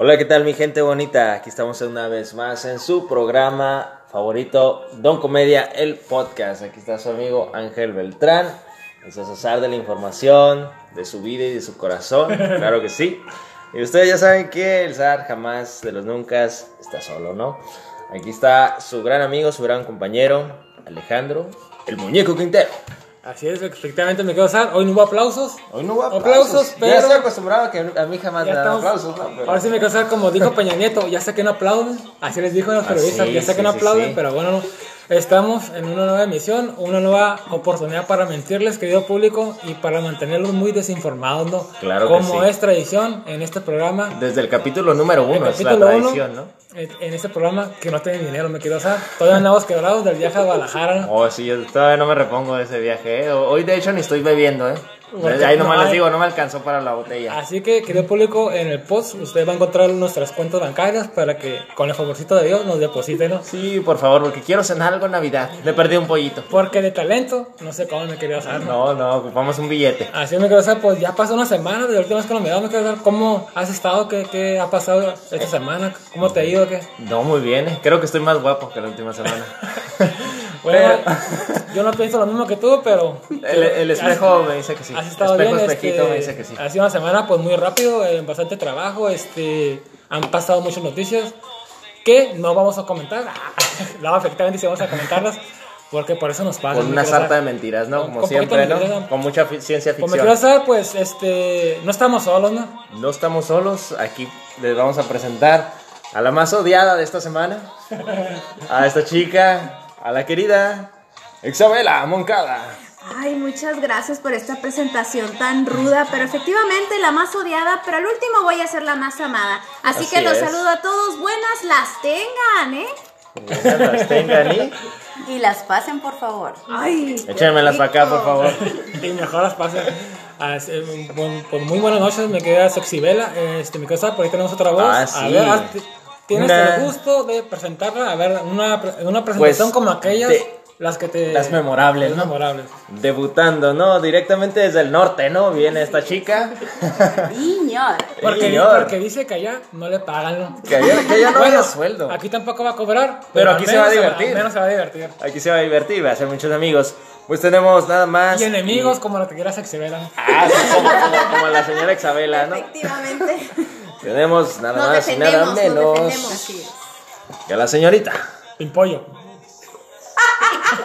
Hola, ¿qué tal mi gente bonita? Aquí estamos una vez más en su programa favorito, Don Comedia, el podcast. Aquí está su amigo Ángel Beltrán, el César de la información, de su vida y de su corazón, claro que sí. Y ustedes ya saben que el Zar jamás de los nunca está solo, ¿no? Aquí está su gran amigo, su gran compañero, Alejandro, el muñeco Quintero. Así es, efectivamente me quedo usar. Hoy no hubo aplausos. Hoy no hubo Aplausos, aplausos, pero- Ya estoy acostumbrado a que a mí jamás me dan aplausos, ¿no? Pero- Ahora sí me quedo usar como dijo Peña Nieto, ya sé que no aplauden. Así les dijo a los Ah, periodistas, sí, ya sé sí, que no sí, aplauden, pero bueno, estamos en una nueva emisión, una nueva oportunidad para mentirles, querido público, y para mantenerlos muy desinformados, ¿no? Claro que Como es tradición en este programa. Desde el capítulo número El uno es la capítulo uno, tradición, ¿no? En este programa que no tiene dinero, me quiero usar. Todavía andamos quebrados del viaje a Guadalajara. Oh, sí, yo todavía no me repongo de ese viaje, ¿eh? Hoy, de hecho, ni estoy bebiendo, ¿eh? Ahí nomás no les digo, no me alcanzó para la botella. Así que, querido público, en el post ustedes van a encontrar nuestras cuentas bancarias para que, con el favorcito de Dios, nos depositen. ¿no? Sí, por favor, porque quiero cenar algo en Navidad. Le perdí un pollito. Porque de talento, no sé cómo me quería usar. ¿no? No, ocupamos un billete. Así me quiero usar, pues ya pasó una semana desde la última vez que nos miramos. Me quiero saber cómo has estado, qué, qué ha pasado esta semana, cómo te ha ido, qué. No, muy bien, ¿eh? Creo que estoy más guapo que la última semana. Bueno, yo no pienso lo mismo que tú, pero. El, el espejo me dice que sí. Has estado espejo, bien, espejito este, me dice que sí. Ha sido una semana pues muy rápido, eh, bastante trabajo, este, han pasado muchas noticias que no vamos a comentar. no, efectivamente sí vamos a comentarlas, porque por eso nos pagan. Con una sarta de mentiras, ¿no? Con- Como con siempre, ¿no? mentiras. Con mucha ciencia ficción. quiero saber, pues este, no estamos solos, ¿no? No estamos solos, aquí les vamos a presentar a la más odiada de esta semana, a esta chica, a la querida Isabela Moncada. Ay, muchas gracias por esta presentación tan ruda, pero efectivamente la más odiada, pero al último voy a ser la más amada. Así, Así que los es. saludo a todos, buenas las tengan, ¿eh? Mientras las tengan y Y las pasen, por favor. Ay, qué échenmelas para acá, por favor. Y mejor las pasen. Ah, sí, buen- pues muy buenas noches, me queda Sexibela, este, mi casa, por ahí tenemos otra voz. Ah, A sí. ver, haz- tienes Una- el gusto de presentarla, a ver, una, una presentación Pues, como aquellas, de- las que te... las memorables, las ¿no? memorables. Debutando, ¿no? Directamente desde el norte, ¿no? Viene esta chica. Niños. Porque, porque dice que allá no le pagan, ¿no? Que allá, que allá no Bueno, sueldo. Aquí tampoco va a cobrar. Pero al aquí se va a divertir. Al menos se va a divertir. Aquí se va a divertir, va a hacer muchos amigos. Pues tenemos nada más. Y enemigos como la que quiera Sexibela. Ah, sí, como, como- como la señora Isabela, ¿no? Efectivamente. Tenemos nada Nos más y nada menos que a la señorita. Pimpollo.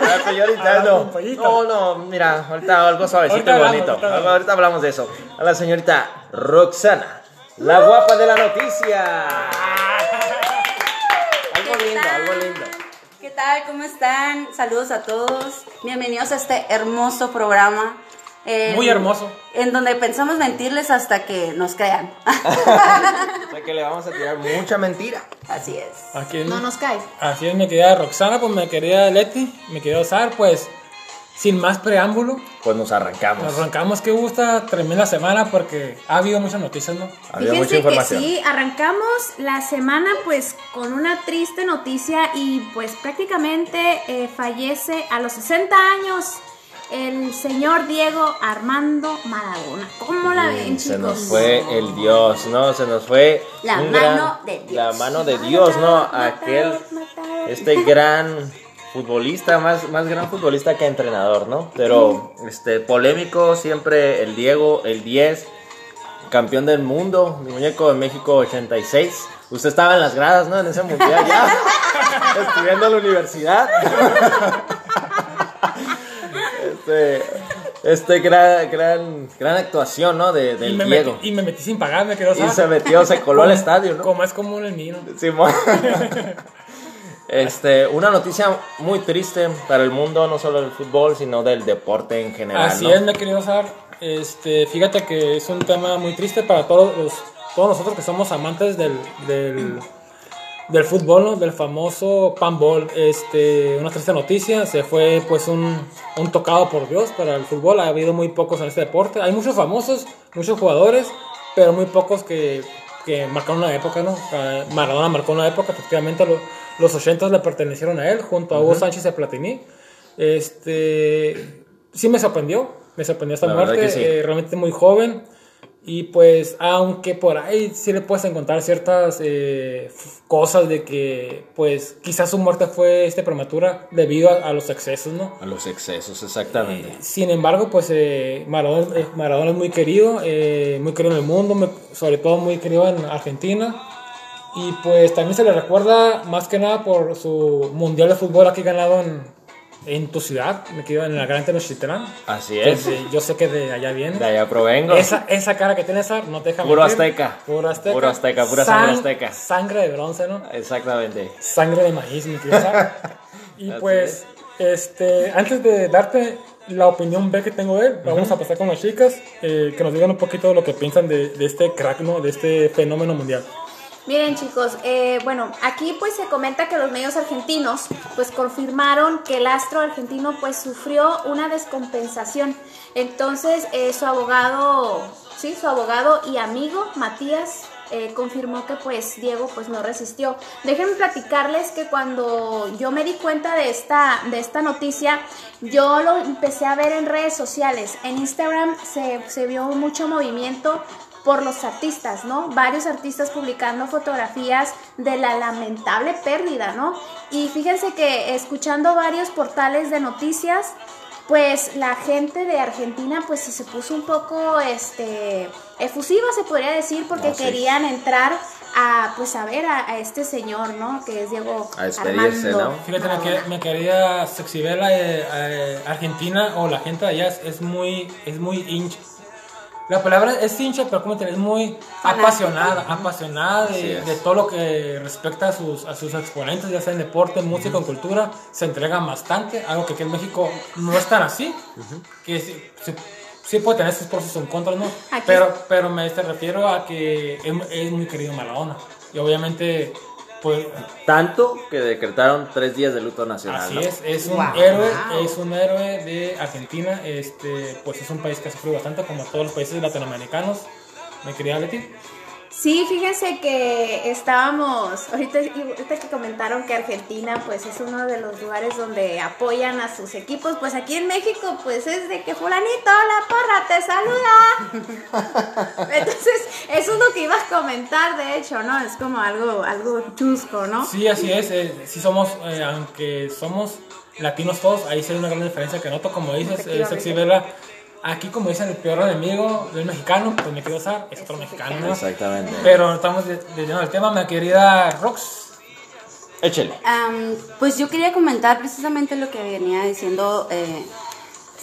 A la señorita, no. No, no, mira, ahorita algo suavecito Ahorita y bonito. ahorita hablamos. Ahorita hablamos de eso. A la señorita Roxana, la guapa de la noticia. Algo ¿Qué lindo, tal? algo lindo. ¿Qué tal? ¿Cómo están? Saludos a todos. Bienvenidos a este hermoso programa. En- Muy hermoso. En donde pensamos mentirles hasta que nos crean. O sea que le vamos a tirar mucha mentira. Así es. Aquí No nos cae. Así es, mi querida Roxana, pues mi querida Leti, mi querido Osar, pues sin más preámbulo, Pues nos arrancamos. nos arrancamos que gusta tremenda semana porque ha habido muchas noticias, ¿no? Había mucha Fíjense que información. sí, arrancamos la semana pues con una triste noticia y pues prácticamente eh, fallece a los 60 años el señor Diego Armando Maradona. ¿Cómo la ven, Se chicos? nos fue el Dios, ¿no? Se nos fue La mano de Dios. La mano de Dios, ¿no? Aquel, este gran futbolista, más, más gran futbolista que entrenador, ¿no? Pero, este, polémico siempre el Diego, el 10, campeón del mundo, mi muñeco de México 86. Usted estaba en las gradas, ¿no? En ese mundial ya, estudiando en la universidad. Este, este gran, gran, gran actuación, ¿no? De, Y del me, Diego. metí, y me metí sin pagar, me querido Y se metió, se coló al estadio, ¿no? Como es común en mí, ¿no? Simón. Este, una noticia muy triste para el mundo, no solo del fútbol, sino del deporte en general. Así ¿no? es, mi querido Osar. Este, fíjate que es un tema muy triste para todos los, todos nosotros que somos amantes del, del, del fútbol, ¿no? del famoso panball. Este, una triste noticia, se fue pues un, un tocado por Dios para el fútbol. Ha habido muy pocos en este deporte. Hay muchos famosos, muchos jugadores, pero muy pocos que, que marcaron una época, ¿no? Eh, Maradona marcó una época, efectivamente lo- los 80 le pertenecieron a él, junto a Hugo Sánchez de Platini. Este, sí me sorprendió, me sorprendió esta La muerte, sí. eh, realmente muy joven. Y pues, aunque por ahí sí le puedes encontrar ciertas eh, cosas de que, pues, quizás su muerte fue este prematura debido a, a los excesos, ¿no? A los excesos, exactamente. Sin embargo, pues eh, Maradona, eh, Maradona es muy querido, eh, muy querido en el mundo, sobre todo muy querido en Argentina. Y pues también se le recuerda más que nada por su mundial de fútbol aquí ganado en, en tu ciudad, me quedo en la Gran Tenochtitlán. Así es. de- yo sé que de allá viene. De allá provengo. Esa, esa cara que tienes, Ar, no te deja Puro azteca. Puro azteca. Puro azteca, pura sangre Sang- azteca. Sangre de bronce, ¿no? Exactamente. Sangre de maíz, mi Sar. Y Así pues, este, antes de darte la opinión B que tengo de él, vamos a pasar con las chicas, eh, que nos digan un poquito de lo que piensan de, de este crack, ¿no? De este fenómeno mundial. Miren chicos, eh, bueno, aquí pues se comenta que los medios argentinos pues confirmaron que el astro argentino pues sufrió una descompensación. Entonces eh, su abogado, sí, su abogado y amigo Matías eh, confirmó que pues Diego pues no resistió. Déjenme platicarles que cuando yo me di cuenta de esta, de esta noticia, yo lo empecé a ver en redes sociales. En Instagram se, se vio mucho movimiento por los artistas, ¿no? Varios artistas publicando fotografías de la lamentable pérdida, ¿no? Y fíjense que escuchando varios portales de noticias, pues la gente de Argentina pues se puso un poco este efusiva se podría decir porque No, sí. querían entrar a pues a ver a, a este señor, ¿no? Que es Diego A despedirse, Armando ¿no? Fíjate, me, Maradona. que- me quería Sexibela eh, eh, Argentina o la gente de allá es, es muy, es muy hincha. La palabra es hincha, pero como te es muy Fanática. apasionada, apasionada de, de todo lo que respecta a sus, a sus exponentes, ya sea en deporte, música o cultura, se entregan bastante, algo que aquí en México no es tan así, que sí, sí- sí puede tener sus pros y sus contras, ¿no? Aquí- Pero, pero me te refiero a que es, es muy querido Maradona, y obviamente, pues Tanto que decretaron tres días de luto nacional. Así ¿no? es, es un Wow. héroe, es un héroe de Argentina, este, pues es un país que ha sufrido bastante como todos los países latinoamericanos. Me quería Leti. Sí, fíjense que estábamos, ahorita, ahorita que comentaron que Argentina pues es uno de los lugares donde apoyan a sus equipos, pues aquí en México pues es de que fulanito, la porra, te saluda. Entonces, eso es lo que ibas a comentar, de hecho, ¿no? Es como algo, algo chusco, ¿no? Sí, así es, eh, sí somos, eh, aunque somos latinos todos, ahí sí hay una gran diferencia que noto, como dices, eh. Sexy Vela. Aquí, como dicen, el peor enemigo del mexicano, pues me quiero usar, es otro mexicano, ¿no? Exactamente. Pero estamos de- desviando el tema, mi querida Rox. Échele. Am, pues yo quería comentar precisamente lo que venía diciendo eh,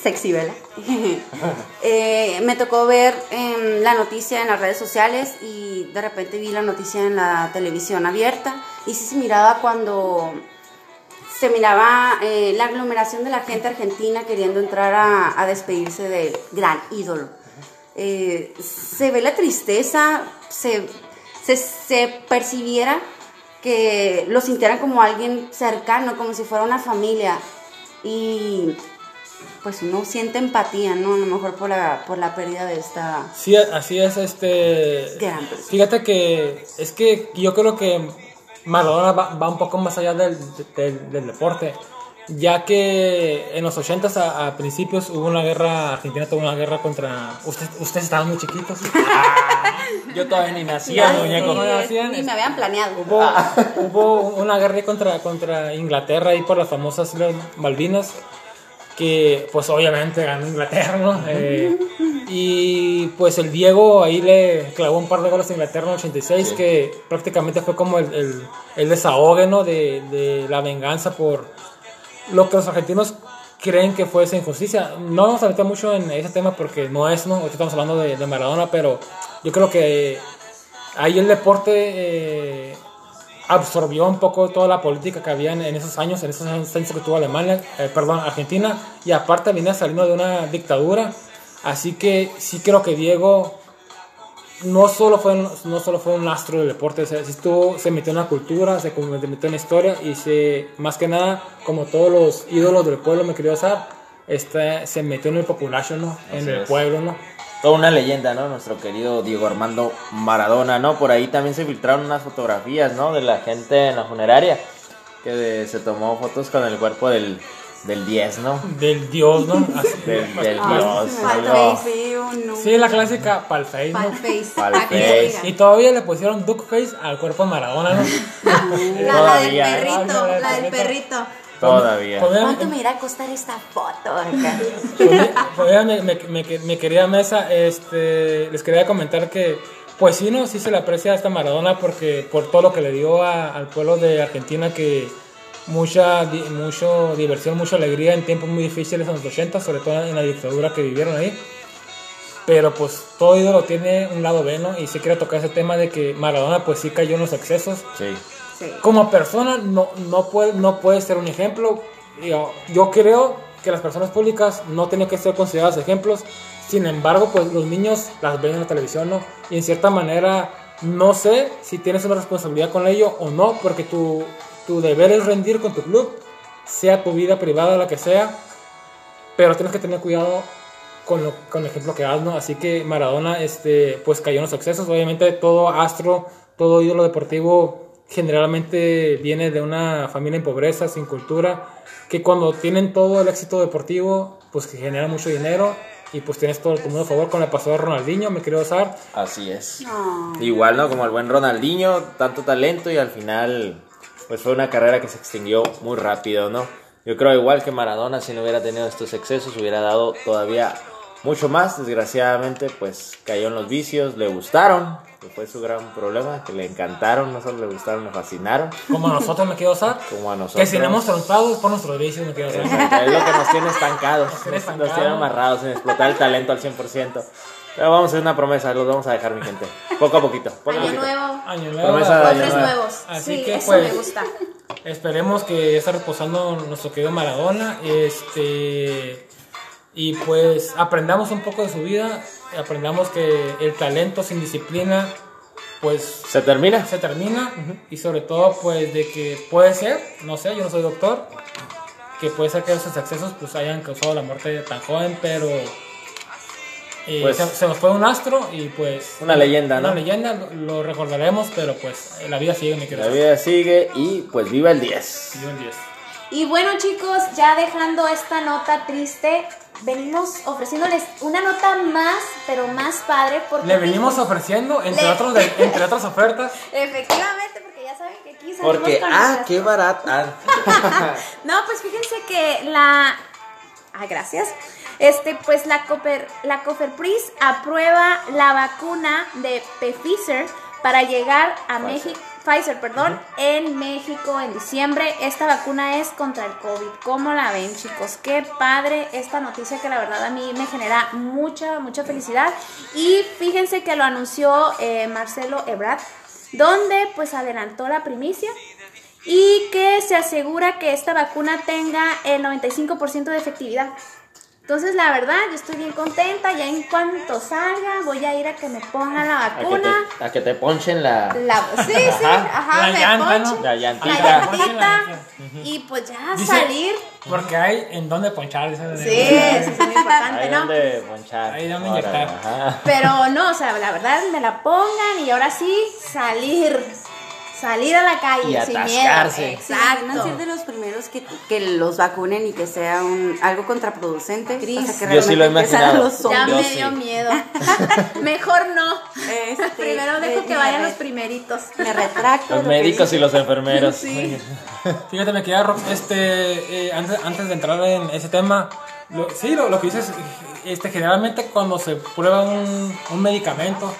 Sexy Vela. Eh, me tocó ver em, la noticia en las redes sociales y de repente vi la noticia en la televisión abierta y sí se miraba cuando se miraba eh, la aglomeración de la gente argentina queriendo entrar a, a despedirse del gran ídolo. Eh, se ve la tristeza, se, se, se percibiera que lo sintieran como alguien cercano, como si fuera una familia. Y pues uno siente empatía, ¿no? A lo mejor por la, por la pérdida de esta Sí, así es, este... gran. Fíjate que es que yo creo que Maradona va, va un poco más allá del, del- del deporte, ya que en los 80 a, a principios hubo una guerra, Argentina tuvo una guerra contra... Usted, ustedes estaban muy chiquitos. Yo todavía ni nacía, Ni- muñeco. no hacían, ni me habían planeado. Hubo, hubo una guerra contra, contra Inglaterra ahí por las famosas Malvinas, que pues obviamente ganó Inglaterra, ¿no? Eh, y pues el Diego ahí le clavó un par de goles a Inglaterra en el 86, Sí. que prácticamente fue como el, el, el desahogue, ¿no? De, de la venganza por lo que los argentinos creen que fue esa injusticia. No vamos a meter mucho en ese tema porque no es, ¿no? Ahorita estamos hablando de, de Maradona, pero yo creo que ahí el deporte eh, absorbió un poco toda la política que había en, en esos años, en esos años que tuvo Alemania, eh, perdón, Argentina, y aparte venía saliendo de una dictadura. Así que sí creo que Diego no solo fue un, no solo fue un astro del deporte, sí estuvo, se metió en la cultura, se se metió en la historia y se, más que nada, como todos los ídolos del pueblo, me quería usar, este, se metió en el population, ¿no? En el es. pueblo, ¿no? Toda una leyenda, ¿no? Nuestro querido Diego Armando Maradona, ¿no? Por ahí también se filtraron unas fotografías, ¿no? De la gente en la funeraria, que de- se tomó fotos con el cuerpo del, del 10, ¿no? Del dios, ¿no? Así. Del, Dios. no. Sí, la clásica palface, ¿no? Palface. Pal face. Y todavía le pusieron duckface al cuerpo de Maradona, ¿no? La, la del ¿eh? perrito, la del perrito. Todavía. ¿Cuánto me irá a costar esta foto acá? Mi- mira, mi, mi- mi- mi querida mesa, este, les quería comentar que, pues sí, no, sí se le aprecia a esta Maradona porque por todo lo que le dio a- al pueblo de Argentina, que mucha, di- mucho diversión, mucha alegría en tiempos muy difíciles en los 80, sobre todo en la dictadura que vivieron ahí. Pero pues todo ídolo tiene un lado B, ¿no? Y sí quiero tocar ese tema de que Maradona pues sí cayó en los excesos Sí. Sí. como persona no, no, puede, no puede ser un ejemplo. Yo, yo creo que las personas públicas no tienen que ser consideradas ejemplos. Sin embargo, pues los niños las ven en la televisión, ¿no? Y en cierta manera, no sé si tienes una responsabilidad con ello o no, porque tu, tu deber es rendir con tu club, sea tu vida privada, la que sea, pero tienes que tener cuidado con, lo, con el ejemplo que das, ¿no? Así que Maradona, este, pues cayó en los excesos. Obviamente todo astro, todo ídolo deportivo generalmente viene de una familia en pobreza, sin cultura, que cuando tienen todo el éxito deportivo, pues que genera mucho dinero y pues tienes todo el mundo a favor, con pasó a Ronaldinho, me quiero usar. Así es. No. Igual, ¿no? Como el buen Ronaldinho, tanto talento y al final, pues fue una carrera que se extinguió muy rápido, ¿no? Yo creo igual que Maradona, si no hubiera tenido estos excesos, hubiera dado todavía mucho más. Desgraciadamente, pues cayó en los vicios, le gustaron, que fue su gran problema, que le encantaron, no solo le gustaron, le fascinaron, Como a nosotros, me quiero usar. como a nosotros. Que si no hemos triunfado por nuestros vicios, me quiero usar. Es lo que nos tiene estancados, tiene nos, estancados. tiene amarrados en explotar el talento al 100%. Pero vamos a hacer una promesa, los vamos a dejar, mi gente. Poco a poquito, poco Año poquito. nuevo, Año nuevo, Promesa de año nuevo. nuevos. Así sí, que, eso pues, me gusta. Esperemos que ya está reposando nuestro querido Maradona. Este. Y pues aprendamos un poco de su vida. Aprendamos que el talento sin disciplina, pues ¿Se termina? se termina. Y sobre todo, pues de que puede ser, no sé, yo no soy doctor, que puede ser que esos excesos pues hayan causado la muerte de tan joven, pero. eh, Pues- se, se nos fue un astro y pues. Una leyenda, Una ¿no? leyenda, lo, lo recordaremos, pero pues la vida sigue, mi querido. La vida sigue y pues viva el 10. Yo el 10. Y bueno chicos, ya dejando esta nota triste, venimos ofreciéndoles una nota más, pero más padre. Porque Le venimos ofreciendo, entre, Le- otros de- entre otras ofertas, Efectivamente, porque ya saben que aquí salimos Porque, con ah, qué barata. No, pues fíjense que la. Ah, gracias. Este, pues la Coper, la Coferpris aprueba la vacuna de Pfizer para llegar a México. Pfizer, perdón, en México en diciembre. Esta vacuna es contra el COVID. ¿Cómo la ven, chicos? Qué padre esta noticia que la verdad a mí me genera mucha, mucha felicidad. Y fíjense que lo anunció eh, Marcelo Ebrard, donde pues adelantó la primicia y que se asegura que esta vacuna tenga el 95% de efectividad. Entonces, la verdad, yo estoy bien contenta. Ya en cuanto salga, voy a ir a que me pongan la A que, vacuna. te, a que te ponchen la. La, sí, sí, Ajá. La me llanta, La la llantita. llantita, y pues ya Dice- salir. porque hay en dónde ponchar. dice- Sí, eso es muy importante, Ahí ¿no? donde ponchar. Ahí donde inyectar. ajá. Pero no, o sea, la verdad, me la pongan y ahora sí, salir. Salir a la calle Y sin atascarse. miedo. Sí, van a Exacto. ser de los primeros que, que los vacunen y que sea un, algo contraproducente. Cris. O sea, que Yo sí lo he imaginado. Ya Yo me sí. dio miedo. Mejor no. Este, Primero dejo que vayan los primeritos. Me retracto. Los lo médicos y los enfermeros. Sí. Fíjate, me queda Rox, este, eh, antes, antes de entrar en ese tema, lo- sí, lo, lo que dices, este, generalmente cuando se prueba un, un medicamento,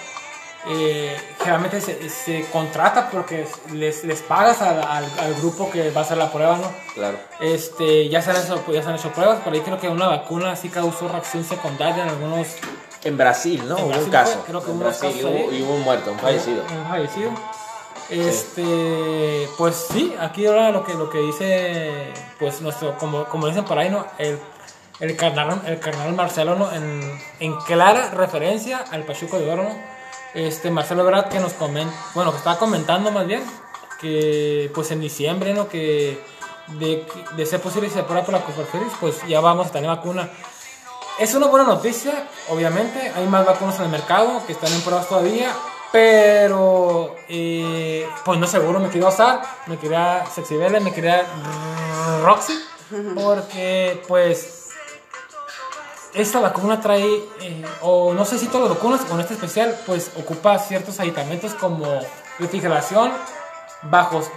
eh, generalmente se, se contrata porque les, les pagas al, al- al grupo que va a hacer la prueba, ¿no? Claro. Este, ya se han hecho, ya se han hecho pruebas, pero ahí creo que una vacuna sí causó reacción secundaria en algunos En Brasil, ¿no? En Hubo Brasil un caso. creo que en hubo Brasil casos hubo- y hubo un muerto, un fallecido. Un fallecido. Este, pues sí, aquí ahora lo que lo que dice, pues nuestro, como, como dicen por ahí, ¿no? El, el carnal, el carnal Marcelo, ¿no? En, en clara referencia al Pachuco de Oro, ¿no? Este, Marcelo Brad que nos comenta, bueno, que estaba comentando más bien, que pues en diciembre, ¿no? Que de, ser posible se aprueba por la pues ya vamos a tener vacuna. Es una buena noticia, obviamente. Hay más vacunas en el mercado que están en pruebas todavía. Pero, eh, pues no seguro, me quería usar, me quería Sexybelle, me quería Roxy. porque pues esta vacuna trae, eh, o no sé si todas las vacunas, con este especial, pues ocupa ciertos aditamentos como refrigeración bajos,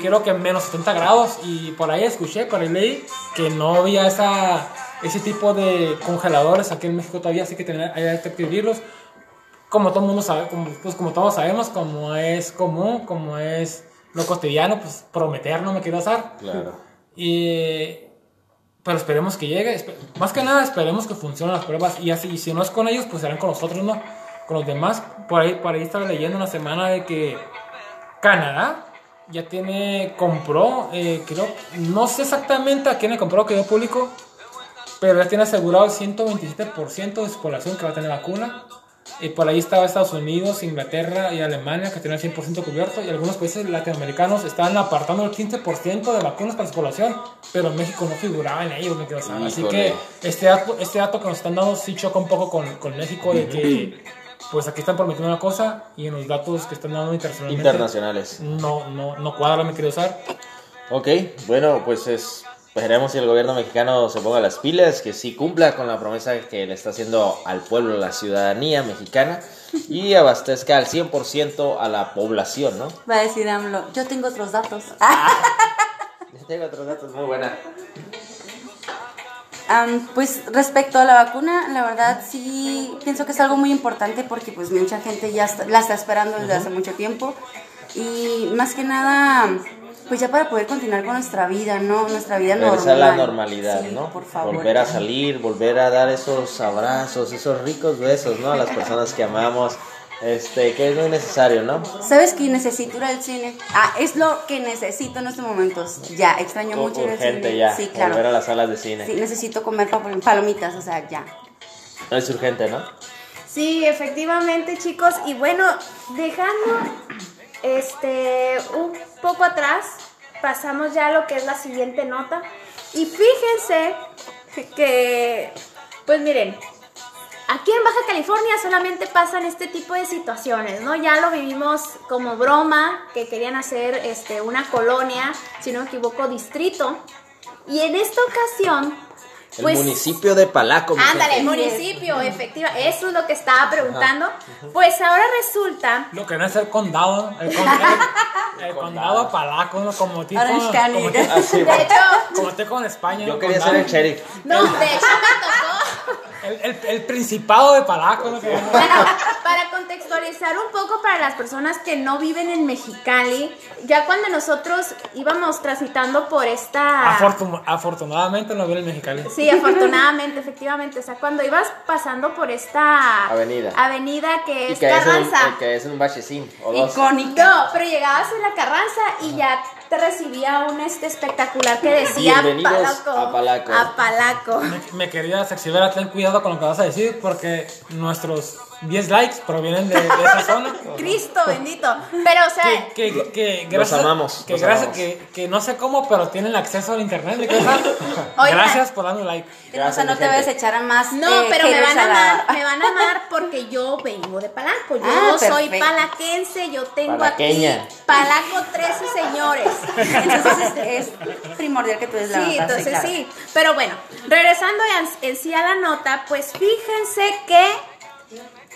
creo que menos 70 grados, y por ahí escuché, por ahí leí que no había esa, ese tipo de congeladores aquí en México todavía, así que tenía, hay que adquirirlos. Como todo el mundo sabe, como, pues como todos sabemos, como es común, como es lo cotidiano, pues prometer no me quiero usar. Claro. Y pero esperemos que llegue. Más que nada, esperemos que funcionen las pruebas. Y así, y si no es con ellos, pues serán con nosotros, ¿no? Con los demás. Por ahí, por ahí estaba leyendo una semana de que Canadá ya tiene, compró, eh, creo, no sé exactamente a quién le compró, quedó público, pero ya tiene asegurado el 127% de su población que va a tener vacuna. Y por ahí estaba Estados Unidos, Inglaterra y Alemania que tienen el 100% cubierto. Y algunos países latinoamericanos estaban apartando el 15% de vacunas para su población. Pero México no figuraba en ellos, me quedo saber. Así que este dato, este dato que nos están dando sí choca un poco con, con México de que pues aquí están prometiendo una cosa y en los datos que están dando internacionalmente Internacionales. no, no, no cuadra, me quiero usar. Ok, bueno, pues es, esperemos si el gobierno mexicano se ponga las pilas, que sí cumpla con la promesa que le está haciendo al pueblo, la ciudadanía mexicana, y abastezca al 100% a la población, ¿no? Va a decir AMLO, yo tengo otros datos. Yo tengo otros datos muy buena. Am, pues respecto a la vacuna, la verdad sí pienso que es algo muy importante porque pues mucha gente ya está- la está esperando desde hace mucho tiempo y más que nada pues ya para poder continuar con nuestra vida, ¿no? Nuestra vida normal. Regresar a la normalidad, Sí, ¿no? Por favor. Volver a salir, volver a dar esos abrazos, esos ricos besos, ¿no? A las personas que amamos, este, que es muy necesario, ¿no? ¿Sabes que necesito ir al cine? Ah, es lo que necesito en estos momentos. Ya, extraño mucho ir al Urgente cine. ya, Sí, claro. volver a las salas de cine. Sí, necesito comer pa- palomitas, o sea, ya. Es urgente, ¿no? Sí, efectivamente, chicos. Y bueno, dejando este un poco atrás, pasamos ya a lo que es la siguiente nota. Y fíjense que, pues miren, aquí en Baja California solamente pasan este tipo de situaciones, ¿no? Ya lo vivimos como broma, que querían hacer este, una colonia, si no me equivoco, distrito. Y en esta ocasión, El pues... municipio de Palaco. Ándale, municipio, efectiva. Eso es lo que estaba preguntando. Pues ahora resulta. Lo que no es el condado, el, con- el- el condado palaco, ¿no? como tipo, Orange County. como, tipo- Ah, sí, De hecho, como tipo en España. Yo ¿no? quería ser Condado. el sheriff. no, de hecho me tocó. El, el, el principado de palaco, ¿no? Para contextualizar un poco para las personas que no viven en Mexicali, ya cuando nosotros íbamos transitando por esta. Afortun- afortunadamente no viene el mexicano. Sí, afortunadamente, efectivamente. O sea, cuando ibas pasando por esta Avenida. avenida que Y es que es, en, un- Carranza. que es en un bachecín o dos. Icónica. No, pero llegabas en la Carranza y ya te recibía un este espectacular que decía Bienvenidos Palaco. a Palaco. A Palaco. Me, me querida Sexivera, ten cuidado con lo que vas a decir porque nuestros 10 likes provienen de, de esa zona. Cristo bendito. Pero, o sea, Que, que, que Los gracias, amamos, Que, los gracias amamos. que, que no sé cómo, pero tienen acceso al internet. ¿de qué pasa? Oigan. Gracias por darme un like. o sea, no te vayas a gente. echar a más. no, eh, pero me van a la- amar, me van a amar porque yo vengo de Palaco. Yo Ah, soy perfecto. palaquense, yo tengo Palaqueña. aquí Palaco 13 señores. Entonces es, es primordial que tú des la Sí, nota, entonces claro. sí. Pero bueno, regresando en, en sí a la nota, pues fíjense que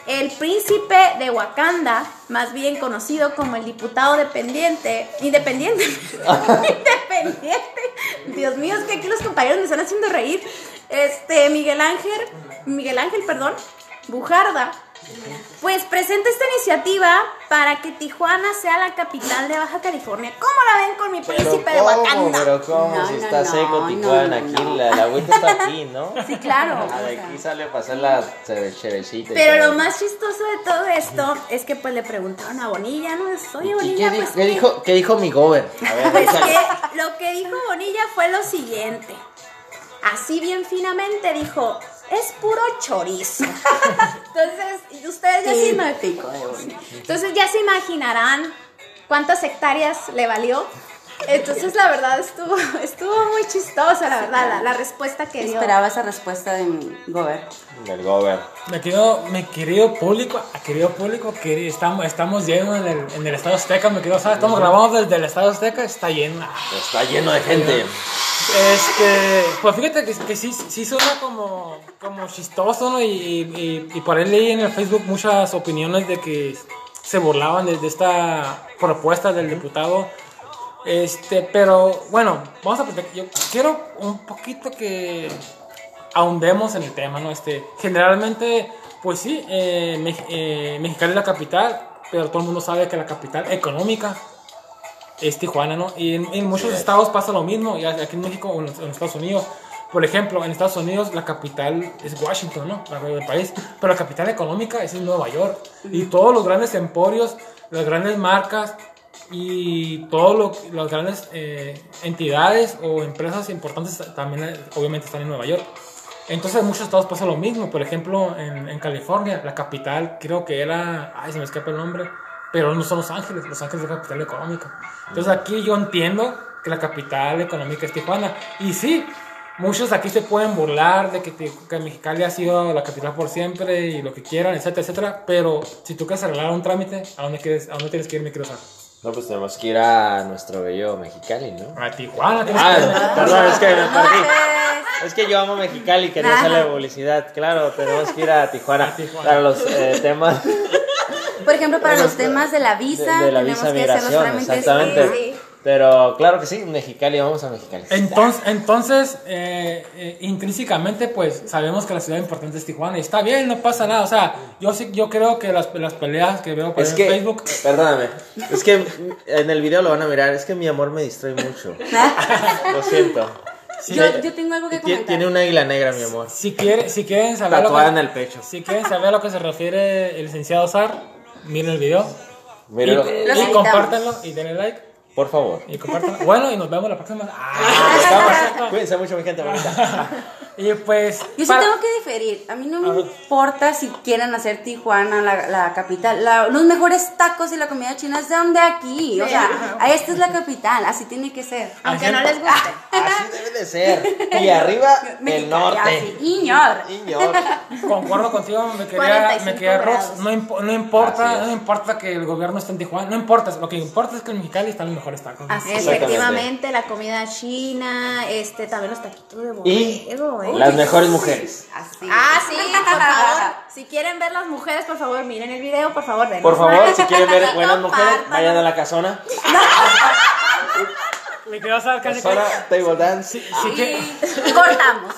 el príncipe de Wakanda, más bien conocido como el diputado dependiente, independiente, independiente, Dios mío, es que aquí los compañeros me están haciendo reír, este, Miguel Ángel, Miguel Ángel, perdón, Bujarda, pues presenta esta iniciativa para que Tijuana sea la capital de Baja California. ¿Cómo la ven con mi Pero príncipe de Wakanda? pero cómo, No, si no, está no, seco no, Tijuana, no, aquí no. la, la agüita está aquí, ¿no? Sí, claro. Ah, de aquí sale a pasar la Pero lo más chistoso de todo esto es que pues le preguntaron a Bonilla, ¿no? Oye, ¿Y Bonilla, qué, pues qué dijo, qué dijo mi gober? A ver, Pues que lo que dijo Bonilla fue lo siguiente. Así bien finamente dijo, es puro chorizo. Entonces, ustedes ya se Típico de Bonilla. Entonces ya se imaginarán cuántas hectáreas le valió. Entonces la verdad estuvo, estuvo muy chistosa, la verdad, la, la respuesta que dio. Esperaba esa respuesta de mi gober. Del gober. Me querido, mi querido público, querido público, querido, estamos, estamos llenos en el, en el Estado Azteca, me querido, ¿sabes? Estamos grabando desde el Estado Azteca, está lleno. Está lleno de gente. Este, pues fíjate que, que sí, sí suena como, como chistoso, ¿no? Y, y- y por ahí leí en el Facebook muchas opiniones de que se burlaban de, de esta propuesta del diputado. Este, pero bueno, vamos a platicar. Yo quiero un poquito que ahondemos en el tema, ¿no? Este, generalmente, pues sí, eh, Mex- eh, Mexicali es la capital, pero todo el mundo sabe que la capital económica es Tijuana, ¿no? Y en, en muchos estados pasa lo mismo, y aquí en México o en, en Estados Unidos. Por ejemplo, en Estados Unidos la capital es Washington, ¿no? La del país. Pero la capital económica es en Nueva York. Y todos los grandes emporios, las grandes marcas y todas las grandes eh, entidades o empresas importantes también obviamente están en Nueva York. Entonces en muchos estados pasa lo mismo. Por ejemplo, en, en California, la capital creo que era... Ay, se me escapa el nombre. Pero no son Los Ángeles. Los Ángeles es la capital económica. Entonces aquí yo entiendo que la capital económica es Tijuana. Y sí, muchos aquí se pueden burlar de que, que Mexicali ha sido la capital por siempre y lo que quieran, etcétera, etcétera. Pero si tú quieres arreglar un trámite, ¿a dónde, quieres, a dónde tienes que ir, mi Sar? No, pues tenemos que ir a nuestro bello Mexicali, ¿no? A Tijuana. Ah, perdón, es que me perdí. Es que yo amo Mexicali, quería hacerle publicidad. Claro, tenemos que ir a Tijuana. A Tijuana. Para los eh, temas por ejemplo, para los temas de la visa, de, de la tenemos visa que hacer los migración, trámites. exactamente. Sí, sí. Pero claro que sí, Mexicali, vamos a Mexicali. Entonces, entonces eh, eh, intrínsecamente, pues sabemos que la ciudad importante es Tijuana y está bien, no pasa nada. O sea, yo sí, yo creo que las, las peleas que veo por Es que, en Facebook, perdóname, es que en el video lo van a mirar, es que mi amor me distrae mucho. Lo siento. Yo, yo tengo algo que comentar. Tiene un águila negra, mi amor. si, quiere, si quieren saber lo que, en el pecho. si quieren saber a lo que se refiere el licenciado Sar, miren el video y, y compártanlo y denle like por favor. y compártanlo. Bueno, y nos vemos la próxima. Ah, Cuídense mucho, mi gente bonita. y pues, Yo sí para- tengo que diferir. A mí no me importa si quieren hacer Tijuana la, la capital. La- los mejores tacos y la comida china son de aquí. O Sí. sea, a esta es la capital. Así tiene que ser. Aunque no les guste. Así debe de ser. Y arriba, el norte. así. Iñor. Iñor. Concuerdo contigo, me quería, 45 me quería Rox. No, impo- no importa, Así es. no importa que el gobierno esté en Tijuana, no importa, lo que importa es que en Mexicali están los mejores tacos. Así. Efectivamente, la comida china, este, también los taquitos de borrego, ¿eh? las mejores mujeres. Así. Ah, sí, por favor. Si quieren ver las mujeres, por favor, miren el video, por favor, ven. Por favor, si quieren ver buenas mujeres, vayan a la casona. Me quedo saber casi Casona Table Dance. Sí, sí que- Y cortamos.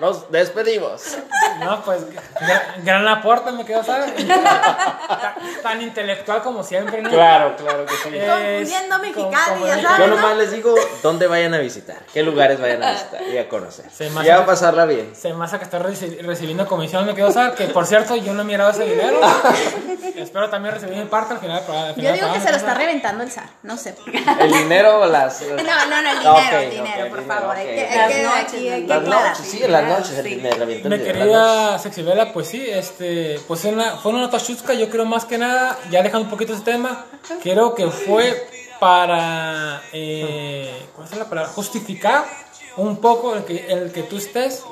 Nos despedimos. no, pues, gran, gran aporte, me quedo saber. tan, tan intelectual como siempre, ¿no? Claro, claro que sí. Es- como- ya sabes. Yo ¿no? nomás les digo dónde vayan a visitar, qué lugares vayan a visitar y a conocer. Se Y a pasarla bien. Se me hace que está reci- recibiendo comisión, me quedo saber que por cierto yo no he mirado ese dinero. Espero también recibir mi parte al final. al final Yo digo que se lo está reventando el SAR, no sé. El dinero o las. No, no, no, el dinero, Ok, el dinero, ok, por el favor. dinero, Hay que, Las noches, aquí, hay que Las noches, sí, en las noches el Sí. dinero. dinero, las noches. querida Sexibela, pues sí, este, pues una, fue una nota chusca, yo creo más que nada, ya dejando un poquito ese tema, creo que fue para, eh, ¿cuál es la palabra? Justificar un poco el que, el que tú estés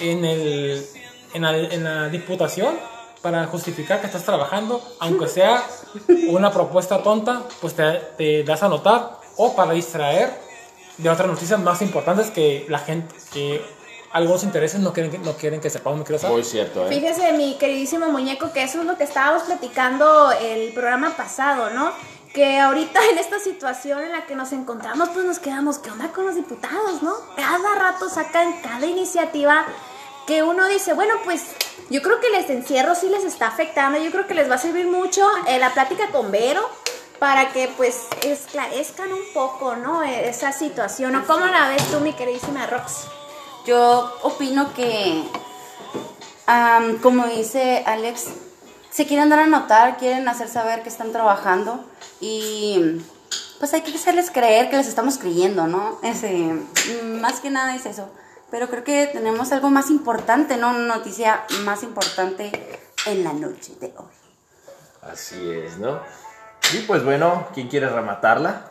en, el, en, la, en la diputación, para justificar que estás trabajando, aunque sea una propuesta tonta, pues te, te das a notar, o para distraer de otras noticias más importantes que la gente, que algunos intereses no quieren que, no quieren que sepamos, no quiero saber. Muy cierto, ¿eh? Fíjese, mi queridísimo muñeco, que eso es lo que estábamos platicando el programa pasado, ¿no? Que ahorita en esta situación en la que nos encontramos, pues nos quedamos, ¿qué onda con los diputados, no? Cada rato sacan cada iniciativa que uno dice, bueno, pues yo creo que el encierro sí les está afectando, yo creo que les va a servir mucho eh, la plática con Vero para que pues esclarezcan un poco, ¿no? E- Esa situación, ¿no? ¿Cómo la ves tú, mi queridísima Rox? Yo opino que, como dice Alex, se quieren dar a notar, quieren hacer saber que están trabajando y pues hay que hacerles creer que les estamos creyendo, ¿no? Ese, más que nada es eso. Pero creo que tenemos algo más importante, ¿no? Una noticia más importante en la noche de hoy. Así es, ¿no? Y pues bueno, ¿quién quiere rematarla?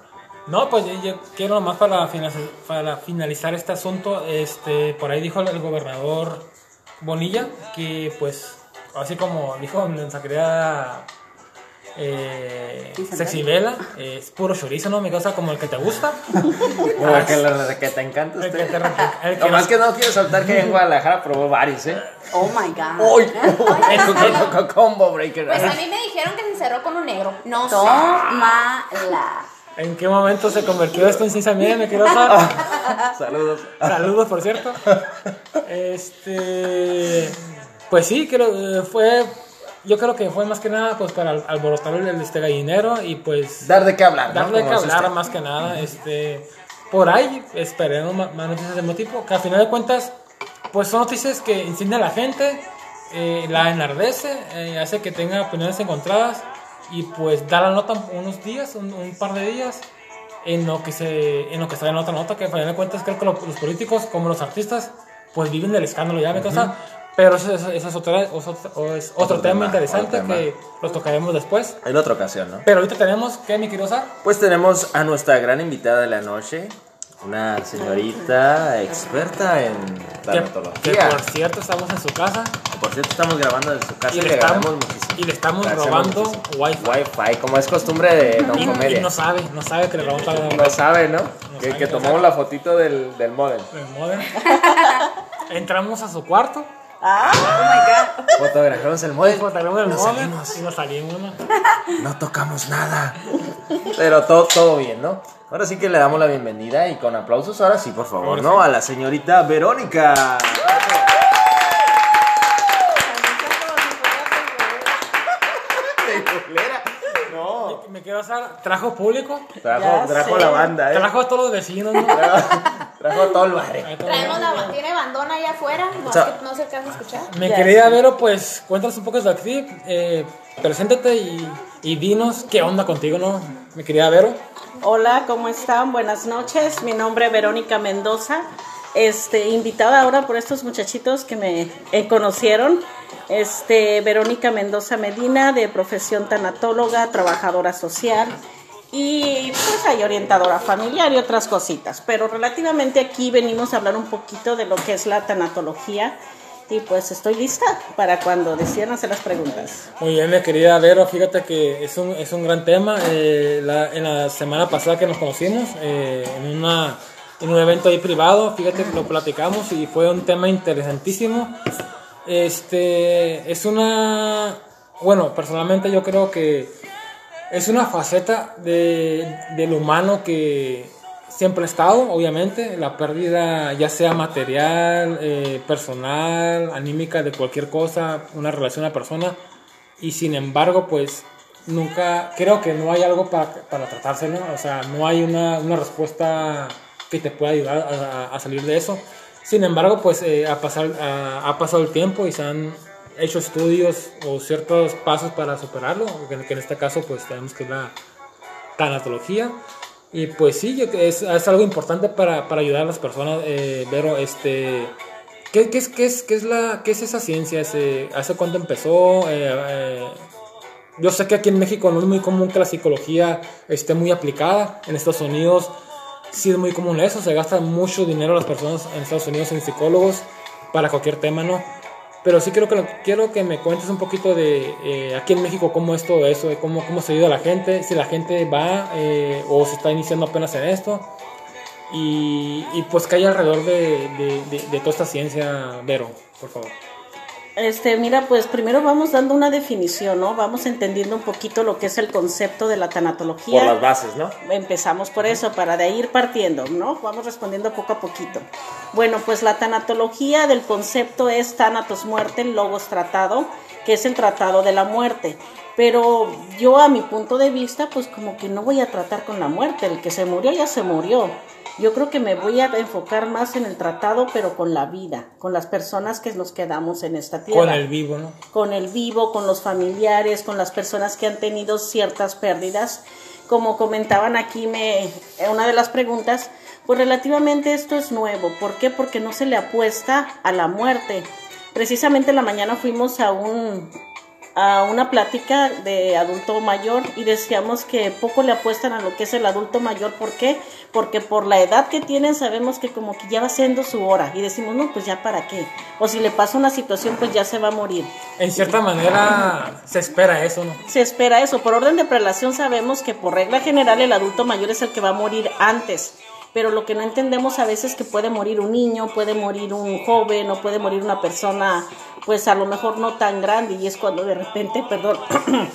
No, pues yo, quiero nomás para, finalizar- para finalizar este asunto, este, por ahí dijo el gobernador Bonilla que pues, así como dijo nuestra querida eh, sexy vela, eh, es puro chorizo, ¿no? Mi cosa como el que te gusta. Como el que, le- que te encanta El que usted. te re- el que Nomás nos- que no quiero soltar que en Guadalajara probó varios, ¿eh? Oh my God. ¡Uy! Co- co- Combo breaker. Pues a mí me dijeron que se encerró con un negro. No sé. Tómala. ¿En qué momento se convirtió esto en ciencia mía? Me quiero saber. Saludos. Saludos, por cierto. Este. Pues sí, creo, eh, fue. Yo creo que fue más que nada pues para al- alborotar el, este gallinero y pues. Dar de qué hablar, ¿no? darle que Como dice hablar usted. más que nada. Este. Por ahí esperemos más, noticias del mismo tipo. Que a final de cuentas, pues son noticias que inciden a la gente, eh, la enardece, eh, hace que tenga opiniones encontradas y pues da la nota unos días, un, un par de días. En lo que se en lo que sale la otra nota, que a final de cuentas creo que lo- los políticos, como los artistas, pues viven del escándalo ya, ¿me cosa? Pero eso- eso es, otra- es otro, es otro Otro tema, tema, interesante otro tema. que lo tocaremos después. En otra ocasión, ¿no? Pero ahorita tenemos, ¿qué, mi querido Sar? Pues tenemos a nuestra gran invitada de la noche, una señorita experta en Que, que tanatología. por cierto estamos en su casa Por cierto, estamos grabando desde su casa y, y le estamos, muchísimo. y le estamos robando muchísimo. wifi. Wi-Fi, como es costumbre de Don Y, y Comedia. no sabe, no sabe que le robamos la No sabe, ¿no? que sabe, que no tomamos la fotito del, del modem. el modem. Entramos a su cuarto, Ah, oh my God. Fotografiamos el modem. botaremos el Nos modem salimos. y nos salimos. ¿no? No tocamos nada. Pero todo, todo bien, ¿no? Ahora sí que le damos la bienvenida y con aplausos, ahora sí, por favor, Ahora ¿no? A la señorita Verónica. No. Me quiero hacer, trajo público, Trajo, trajo la banda, ¿eh? trajo a todos los vecinos. ¿no? Trajo todo el barrio. Traemos la tiene bandona allá afuera. No, O sea- no se alcanza a escuchar. Mi Ya querida. Vero, pues cuéntanos un poco de ti, eh, preséntate y, y dinos qué onda contigo, ¿no? Mi querida Vero. Hola, ¿cómo están? Buenas noches. Mi nombre es Verónica Mendoza. Este, invitada ahora por estos muchachitos que me eh, conocieron. Este, Verónica Mendoza Medina, de profesión tanatóloga, trabajadora social y pues hay orientadora familiar y otras cositas. Pero relativamente aquí venimos a hablar un poquito de lo que es la tanatología y pues estoy lista para cuando decidan hacer las preguntas. Muy bien, mi querida Vero, fíjate que es un, es un gran tema. Eh, en la semana pasada que nos conocimos, eh, en, una, en un evento ahí privado, fíjate que lo platicamos y fue un tema interesantísimo. Este, es una, bueno, personalmente yo creo que es una faceta de, del humano que siempre ha estado, obviamente, la pérdida ya sea material, eh, personal, anímica, de cualquier cosa, una relación a persona, y sin embargo, pues nunca, creo que no hay algo para, para tratárselo, o sea, no hay una, una respuesta que te pueda ayudar a, salir de eso. Sin embargo, pues eh, ha, pasar, ha, ha pasado el tiempo y se han hecho estudios o ciertos pasos para superarlo, que, en este caso pues tenemos que es la tanatología. Y pues sí, es, es algo importante para, para ayudar a las personas, eh, este... ¿Qué, qué es, qué, es, qué, es la, ¿Qué es esa ciencia? ¿Hace, hace cuánto empezó? Eh, eh, yo sé que aquí en México no es muy común que la psicología esté muy aplicada. En Estados Unidos sí es muy común eso. Se gasta mucho dinero las personas en Estados Unidos en psicólogos para cualquier tema, ¿no? Pero sí quiero que, quiero que me cuentes un poquito de eh, aquí en México cómo es todo eso, cómo, cómo se ayuda a la gente, si la gente va eh, o se está iniciando apenas en esto. Y, y pues que hay alrededor de, de, de- de toda esta ciencia, Vero, por favor. Este, mira, pues primero vamos dando una definición, ¿no? Vamos entendiendo un poquito lo que es el concepto de la tanatología. Por las bases, ¿no? Empezamos por eso, para de ahí ir partiendo, ¿no? Vamos respondiendo poco a poquito. Bueno, pues la tanatología del concepto es Thanatos muerte, logos tratado, que es el tratado de la muerte. Pero yo a mi punto de vista, pues como que no voy a tratar con la muerte, el que se murió ya se murió. Yo creo que me voy a enfocar más en el tratado, pero con la vida, con las personas que nos quedamos en esta tierra Con el vivo, ¿no? con el vivo, con los familiares, con las personas que han tenido ciertas pérdidas. Como comentaban aquí me, una de las preguntas, pues relativamente esto es nuevo. ¿Por qué? Porque no se le apuesta a la muerte. Precisamente en la mañana fuimos a un, a una plática de adulto mayor y decíamos que poco le apuestan a lo que es el adulto mayor. ¿Por qué? Porque por la edad que tienen sabemos que como que ya va siendo su hora y decimos, no, pues ya para qué. O si le pasa una situación, pues ya se va a morir. En cierta manera se espera eso, ¿no? Se espera eso. Por orden de prelación sabemos que por regla general el adulto mayor es el que va a morir antes pero lo que no entendemos a veces es que puede morir un niño, puede morir un joven o puede morir una persona pues a lo mejor no tan grande y es cuando de repente, perdón,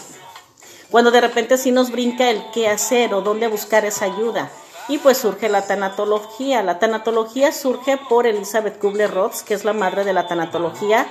cuando de repente sí nos brinca el qué hacer o dónde buscar esa ayuda. Y pues surge la tanatología. La tanatología surge por Elizabeth Kubler-Ross, que es la madre de la tanatología.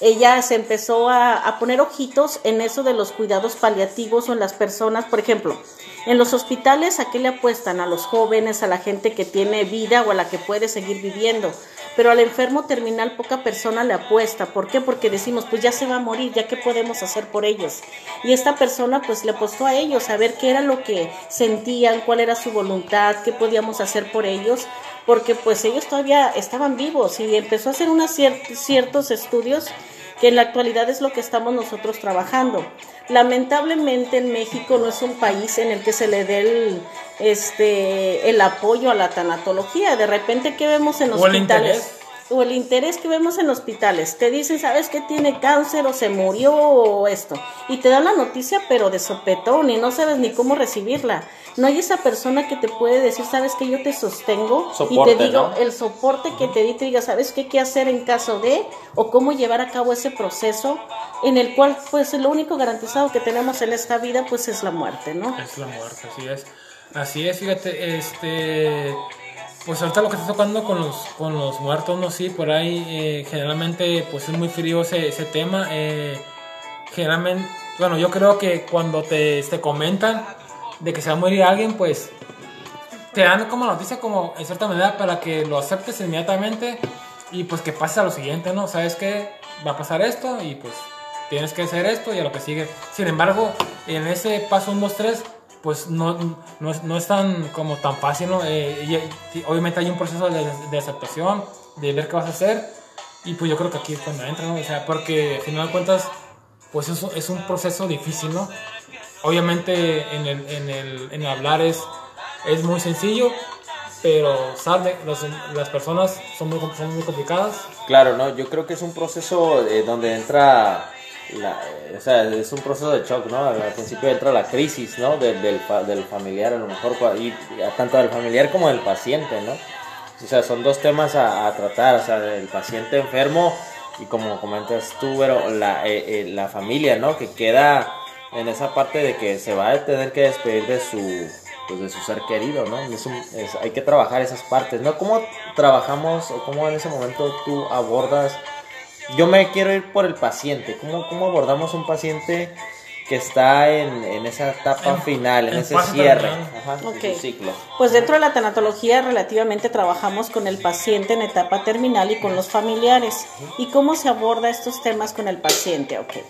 Ella se empezó a, a, poner ojitos en eso de los cuidados paliativos o en las personas, por ejemplo, en los hospitales, ¿a qué le apuestan? A los jóvenes, a la gente que tiene vida o a la que puede seguir viviendo. Pero al enfermo terminal poca persona le apuesta. ¿Por qué? Porque decimos, pues ya se va a morir, ya qué podemos hacer por ellos. Y esta persona pues le apostó a ellos, a ver qué era lo que sentían, cuál era su voluntad, qué podíamos hacer por ellos, porque pues ellos todavía estaban vivos y empezó a hacer unos ciertos estudios que en la actualidad es lo que estamos nosotros trabajando. Lamentablemente en México no es un país en el que se le dé el, este, el apoyo a la tanatología. De repente, ¿qué vemos en hospitales? o el interés que vemos en hospitales. Te dicen, ¿sabes que tiene cáncer o se murió o esto? Y te dan la noticia, pero de sopetón y no sabes ni cómo recibirla. No hay esa persona que te puede decir, ¿sabes que yo te sostengo? y te digo el soporte que te di, te diga, ¿sabes qué, qué hacer en caso de? O cómo llevar a cabo ese proceso en el cual, pues, lo único garantizado que tenemos en esta vida, pues, es la muerte, ¿no? Es la muerte, así es. Así es, fíjate, este pues ahorita lo que está tocando con los, con los muertos, no sí, por ahí eh, generalmente pues es muy frío ese, ese tema. Eh, generalmente, bueno, yo creo que cuando te, te comentan de que se va a morir alguien, pues te dan como noticia como en cierta manera para que lo aceptes inmediatamente y pues que pase a lo siguiente, ¿no? Sabes que va a pasar esto y pues tienes que hacer esto y a lo que sigue. Sin embargo, en ese paso 1, 2, 3 pues no, no, no, es tan como tan fácil, ¿no? Eh, obviamente hay un proceso de, de, aceptación, de ver qué vas a hacer, y pues yo creo que aquí es cuando entra, ¿no? O sea, porque al final de cuentas, pues es, es un proceso difícil, ¿no? Obviamente en el, en el, en hablar es, es muy sencillo, pero sabe, los, las personas son muy, son muy complicadas. Claro, ¿no? Yo creo que es un proceso eh, donde entra la, o sea, es un proceso de shock, ¿no? Al principio entra la crisis, ¿no? Del, del, del, familiar, a lo mejor, y tanto del familiar como del paciente, ¿no? O sea, son dos temas a, tratar, o sea, el paciente enfermo y como comentas tú, pero la, eh, eh, la familia, ¿no? Que queda en esa parte de que se va a tener que despedir de su, pues de su ser querido, ¿no? Es es, hay que trabajar esas partes, ¿no? ¿Cómo trabajamos o cómo en ese momento tú abordas yo me quiero ir por el paciente. ¿Cómo, cómo abordamos un paciente que está en, en esa etapa final, en, ese cierre Ajá, ciclo? Pues dentro de la tanatología relativamente trabajamos con el paciente en etapa terminal y con los familiares. ¿Y cómo se aborda estos temas con el paciente? Okay.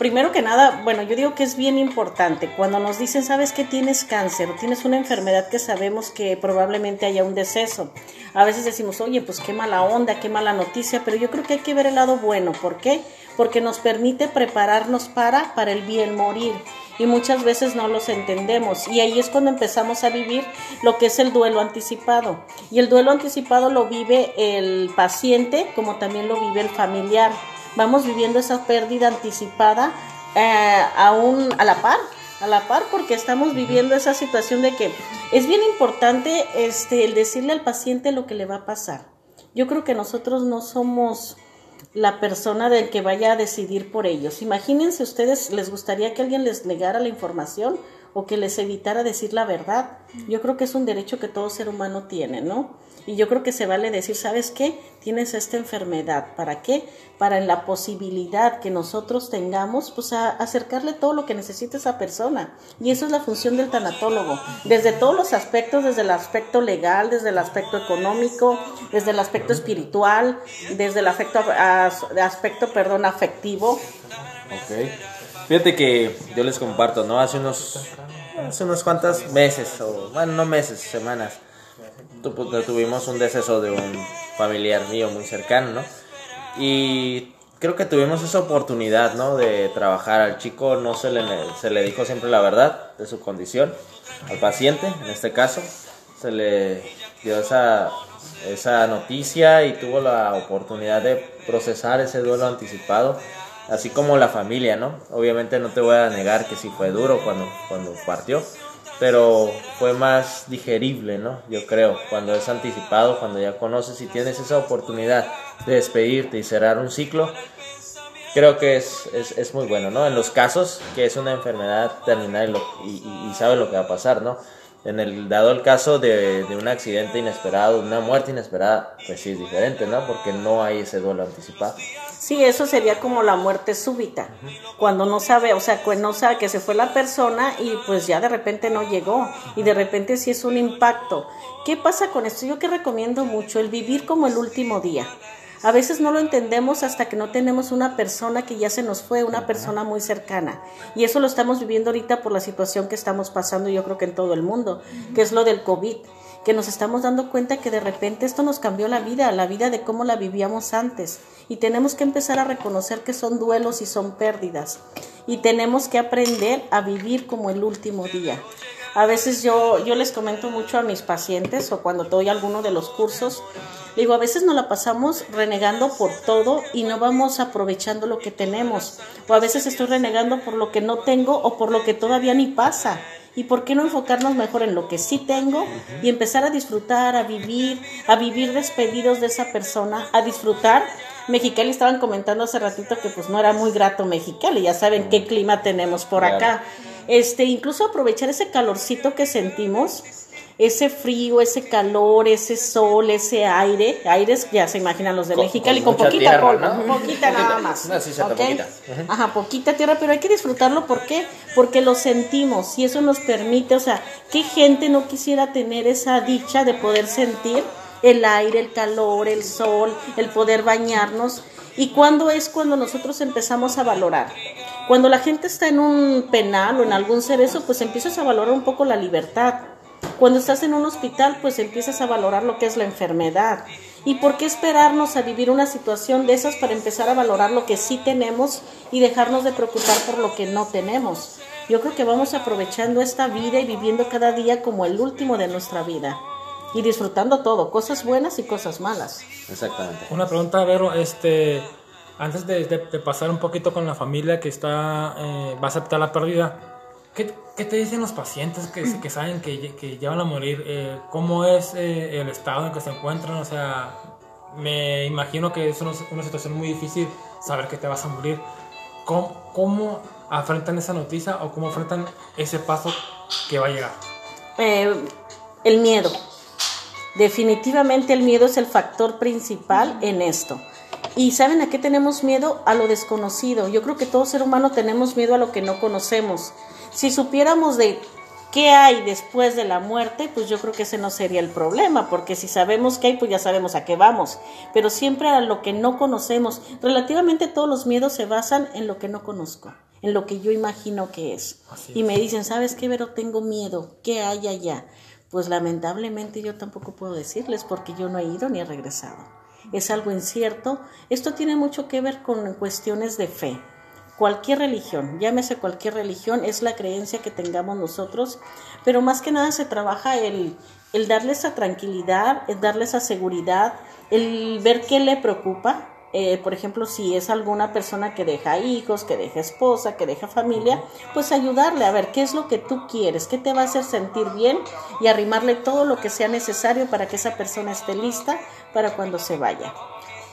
Primero que nada, bueno, yo digo que es bien importante cuando nos dicen, sabes que tienes cáncer tienes una enfermedad que sabemos que probablemente haya un deceso. A veces decimos, oye, pues qué mala onda, qué mala noticia, pero yo creo que hay que ver el lado bueno. ¿Por qué? Porque nos permite prepararnos para, para el bien morir y muchas veces no los entendemos y ahí es cuando empezamos a vivir lo que es el duelo anticipado y el duelo anticipado lo vive el paciente como también lo vive el familiar vamos viviendo esa pérdida anticipada eh, aún a la par, a la par porque estamos viviendo esa situación de que es bien importante este, el decirle al paciente lo que le va a pasar. Yo creo que nosotros no somos la persona del que vaya a decidir por ellos. Imagínense ustedes, ¿les gustaría que alguien les negara la información o que les evitara decir la verdad? Yo creo que es un derecho que todo ser humano tiene, ¿no? Y yo creo que se vale decir, ¿sabes qué? Tienes esta enfermedad. ¿Para qué? Para la posibilidad que nosotros tengamos, pues acercarle todo lo que necesite esa persona. Y eso es la función del tanatólogo. Desde todos los aspectos, desde el aspecto legal, desde el aspecto económico, desde el aspecto espiritual, desde el aspecto, aspecto perdón, afectivo. Ok. Fíjate que yo les comparto, ¿no? Hace unos, hace unos cuantos meses, o bueno, no meses, semanas tuvimos un deceso de un familiar mío muy cercano, ¿no? Y creo que tuvimos esa oportunidad, ¿no? De trabajar al chico, no se le, se le dijo siempre la verdad de su condición, al paciente, en este caso, se le dio esa, esa noticia y tuvo la oportunidad de procesar ese duelo anticipado, así como la familia, ¿no? Obviamente no te voy a negar que sí fue duro cuando, cuando partió, pero fue más digerible, ¿no? Yo creo, cuando es anticipado, cuando ya conoces y tienes esa oportunidad de despedirte y cerrar un ciclo, creo que es, es, es muy bueno, ¿no? En los casos que es una enfermedad terminal y, y, y sabe lo que va a pasar, ¿no? En el dado el caso de, de, un accidente inesperado, una muerte inesperada, pues sí es diferente, ¿no? Porque no hay ese duelo anticipado. Sí, eso sería como la muerte súbita, cuando no sabe, o sea, cuando no sabe que se fue la persona y pues ya de repente no llegó y de repente sí es un impacto. ¿Qué pasa con esto? Yo que recomiendo mucho el vivir como el último día. A veces no lo entendemos hasta que no tenemos una persona que ya se nos fue, una persona muy cercana. Y eso lo estamos viviendo ahorita por la situación que estamos pasando, yo creo que en todo el mundo, que es lo del COVID que nos estamos dando cuenta que de repente esto nos cambió la vida, la vida de cómo la vivíamos antes. Y tenemos que empezar a reconocer que son duelos y son pérdidas. Y tenemos que aprender a vivir como el último día. A veces yo, yo les comento mucho a mis pacientes o cuando doy alguno de los cursos, digo, a veces nos la pasamos renegando por todo y no vamos aprovechando lo que tenemos. O a veces estoy renegando por lo que no tengo o por lo que todavía ni pasa. ¿Y por qué no enfocarnos mejor en lo que sí tengo y empezar a disfrutar, a vivir, a vivir despedidos de esa persona, a disfrutar? Mexicali estaban comentando hace ratito que pues no era muy grato Mexicali, ya saben qué clima tenemos por acá. Este, incluso aprovechar ese calorcito que sentimos ese frío, ese calor, ese sol, ese aire, aires ya se imaginan los de Con- Mexicali con poquita tierra, polvo, ¿no? poquita nada más. No, poquita. Ajá, poquita tierra, pero hay que disfrutarlo, ¿por qué? Porque lo sentimos y eso nos permite, o sea, ¿qué gente no quisiera tener esa dicha de poder sentir el aire, el calor, el sol, el poder bañarnos? ¿Y cuándo es cuando nosotros empezamos a valorar? Cuando la gente está en un penal o en algún cerezo, pues empiezas a valorar un poco la libertad. Cuando estás en un hospital, pues empiezas a valorar lo que es la enfermedad. ¿Y por qué esperarnos a vivir una situación de esas para empezar a valorar lo que sí tenemos y dejarnos de preocupar por lo que no tenemos? Yo creo que vamos aprovechando esta vida y viviendo cada día como el último de nuestra vida. Y disfrutando todo, cosas buenas y cosas malas. Exactamente. Una pregunta, Vero, este, antes de, de- de pasar un poquito con la familia que está, eh, va a aceptar la pérdida, ¿qué, qué te dicen los pacientes que, que saben que, que ya van a morir? Eh, ¿Cómo es eh, el estado en que se encuentran? O sea, me imagino que es una, una situación muy difícil saber que te vas a morir. ¿Cómo, cómo afrontan esa noticia o cómo afrontan ese paso que va a llegar? Eh, el miedo. Definitivamente el miedo es el factor principal en esto. ¿Y saben a qué tenemos miedo? A lo desconocido. Yo creo que todo ser humano tenemos miedo a lo que no conocemos. Si supiéramos de qué hay después de la muerte, pues yo creo que ese no sería el problema, porque si sabemos qué hay, pues ya sabemos a qué vamos. Pero siempre a lo que no conocemos. Relativamente todos los miedos se basan en lo que no conozco, en lo que yo imagino que es. Así Y me dicen, ¿sabes qué, Vero? Tengo miedo. ¿Qué hay allá? Pues lamentablemente yo tampoco puedo decirles porque yo no he ido ni he regresado. Es algo incierto. Esto tiene mucho que ver con cuestiones de fe. Cualquier religión, llámese cualquier religión, es la creencia que tengamos nosotros, pero más que nada se trabaja el, el darle esa tranquilidad, el darle esa seguridad, el ver qué le preocupa, eh, por ejemplo, si es alguna persona que deja hijos, que deja esposa, que deja familia, pues ayudarle a ver qué es lo que tú quieres, qué te va a hacer sentir bien y arrimarle todo lo que sea necesario para que esa persona esté lista para cuando se vaya.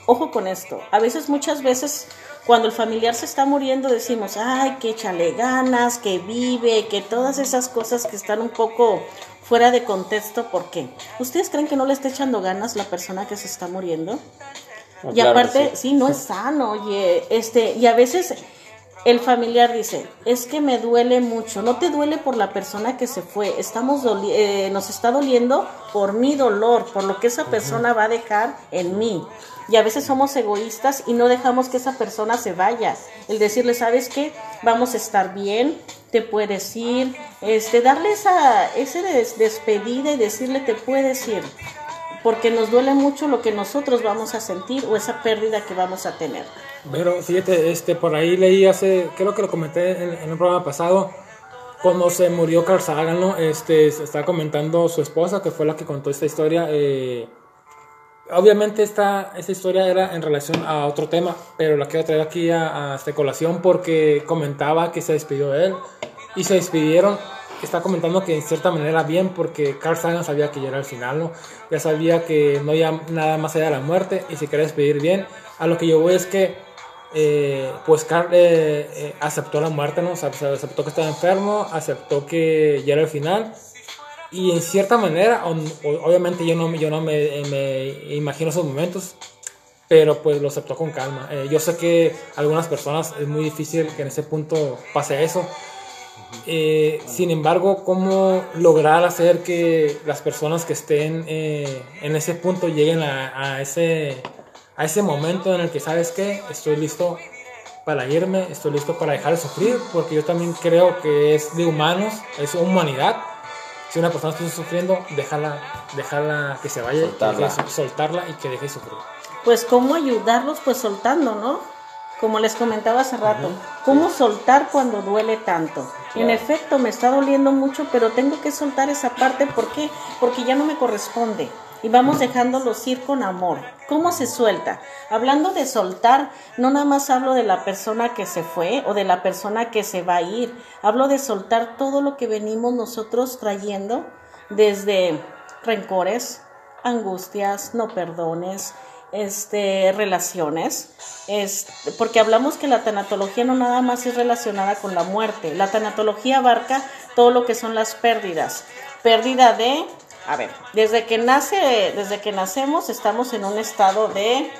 Ojo con esto, a veces, muchas veces, cuando el familiar se está muriendo, decimos, ay, que échale ganas, que vive, que todas esas cosas que están un poco fuera de contexto, ¿por qué? ¿Ustedes creen que no le está echando ganas la persona que se está muriendo? No, y claro aparte, sí. sí. no es sano, oye, este, y a veces el familiar dice, es que me duele mucho, no te duele por la persona que se fue, estamos eh, nos está doliendo por mi dolor, por lo que esa persona va a dejar en mí. Y a veces somos egoístas y no dejamos que esa persona se vaya. El decirle, ¿sabes qué? Vamos a estar bien, te puedes ir, este, darle esa, ese des- despedida y decirle, te puedes ir porque nos duele mucho lo que nosotros vamos a sentir o esa pérdida que vamos a tener. Pero fíjate, este, por ahí leí hace, creo que lo comenté en, en un programa pasado, cuando se murió Carl Sagan, ¿no? Este, se está comentando su esposa, que fue la que contó esta historia. Eh, obviamente esta, esta historia era en relación a otro tema, pero la quiero traer aquí a, a esta colación porque comentaba que se despidió de él y se despidieron. Está comentando que en cierta manera bien porque Carl Sagan sabía que ya era el final, ¿no? Ya sabía que no había nada más allá de la muerte y se quería despedir bien. A lo que yo voy es que eh, pues Carl eh, eh, aceptó la muerte, ¿no? O sea, aceptó que estaba enfermo, aceptó que ya era el final. Y en cierta manera, obviamente yo no, yo no me, me imagino esos momentos, pero pues lo aceptó con calma. Eh, yo sé que a algunas personas es muy difícil que en ese punto pase eso. Eh, sin embargo, ¿cómo lograr hacer que las personas que estén eh, en ese punto lleguen a, a ese, a ese momento en el que sabes que estoy listo para irme, estoy listo para dejar de sufrir? Porque yo también creo que es de humanos, es humanidad. Si una persona está sufriendo, déjala, déjala que se vaya, Soltarla. que soltarla y que deje de sufrir. Pues cómo ayudarlos, pues soltando, ¿no? Como les comentaba hace rato, cómo soltar cuando duele tanto. En efecto, me está doliendo mucho, pero tengo que soltar esa parte, ¿por qué? Porque ya no me corresponde. Y vamos dejándolos ir con amor. ¿Cómo se suelta? Hablando de soltar, no nada más hablo de la persona que se fue o de la persona que se va a ir. Hablo de soltar todo lo que venimos nosotros trayendo desde rencores, angustias, no perdones, este, relaciones, este, porque hablamos que la tanatología no nada más es relacionada con la muerte, la tanatología abarca todo lo que son las pérdidas, pérdida de, a ver, desde que nace, desde que nacemos estamos en un estado de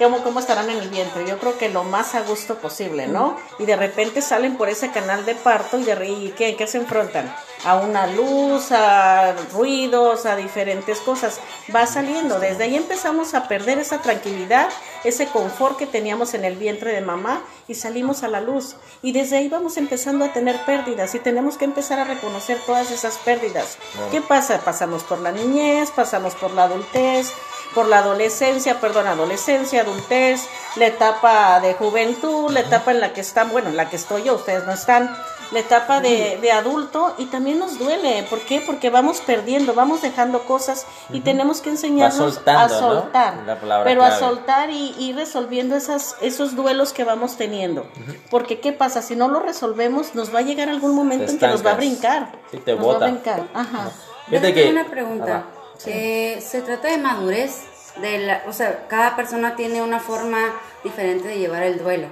¿Cómo, ¿Cómo estarán en el vientre? Yo creo que lo más a gusto posible, ¿no? Y de repente salen por ese canal de parto y, de, ¿y qué, qué se enfrentan? A una luz, a ruidos, a diferentes cosas. Va saliendo. Desde ahí empezamos a perder esa tranquilidad, ese confort que teníamos en el vientre de mamá y salimos a la luz. Y desde ahí vamos empezando a tener pérdidas y tenemos que empezar a reconocer todas esas pérdidas. ¿Qué pasa? Pasamos por la niñez, pasamos por la adultez, por la adolescencia, perdón, adolescencia, adultez, la etapa de juventud, la etapa en la que están, bueno, en la que estoy yo, ustedes no están, la etapa de, de adulto y también nos duele. ¿Por qué? Porque vamos perdiendo, vamos dejando cosas y tenemos que enseñarnos a ¿no? soltar. La palabra pero a soltar y ir resolviendo esas, esos duelos que vamos teniendo. Porque ¿qué pasa? Si no lo resolvemos, nos va a llegar algún momento en que nos va a brincar. Sí, te nos va a brincar. Ajá. Déjame que- una pregunta. Eh, se trata de madurez. De la, o sea, cada persona tiene una forma diferente de llevar el duelo.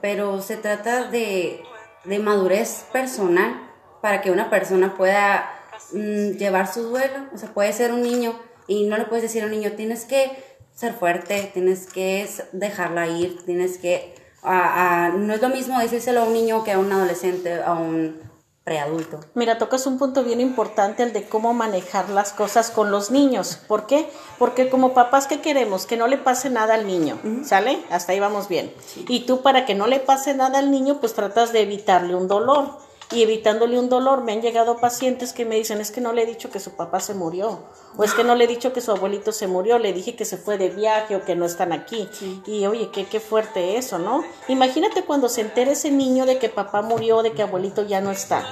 Pero se trata de, de madurez personal para que una persona pueda mm, llevar su duelo. O sea, puede ser un niño y no le puedes decir a un niño, tienes que ser fuerte, tienes que dejarla ir, tienes que... a- a- no es lo mismo decírselo a un niño que a un adolescente, a un preadulto. Mira, tocas un punto bien importante, el de cómo manejar las cosas con los niños. ¿Por qué? Porque como papás, ¿qué queremos? Que no le pase nada al niño, ¿sale? Hasta ahí vamos bien. Y tú para que no le pase nada al niño, pues tratas de evitarle un dolor. Y evitándole un dolor, me han llegado pacientes que me dicen, es que no le he dicho que su papá se murió, o es que no le he dicho que su abuelito se murió, le dije que se fue de viaje o que no están aquí. Y oye, qué, qué fuerte eso, ¿no? Imagínate cuando se entere ese niño de que papá murió, de que abuelito ya no está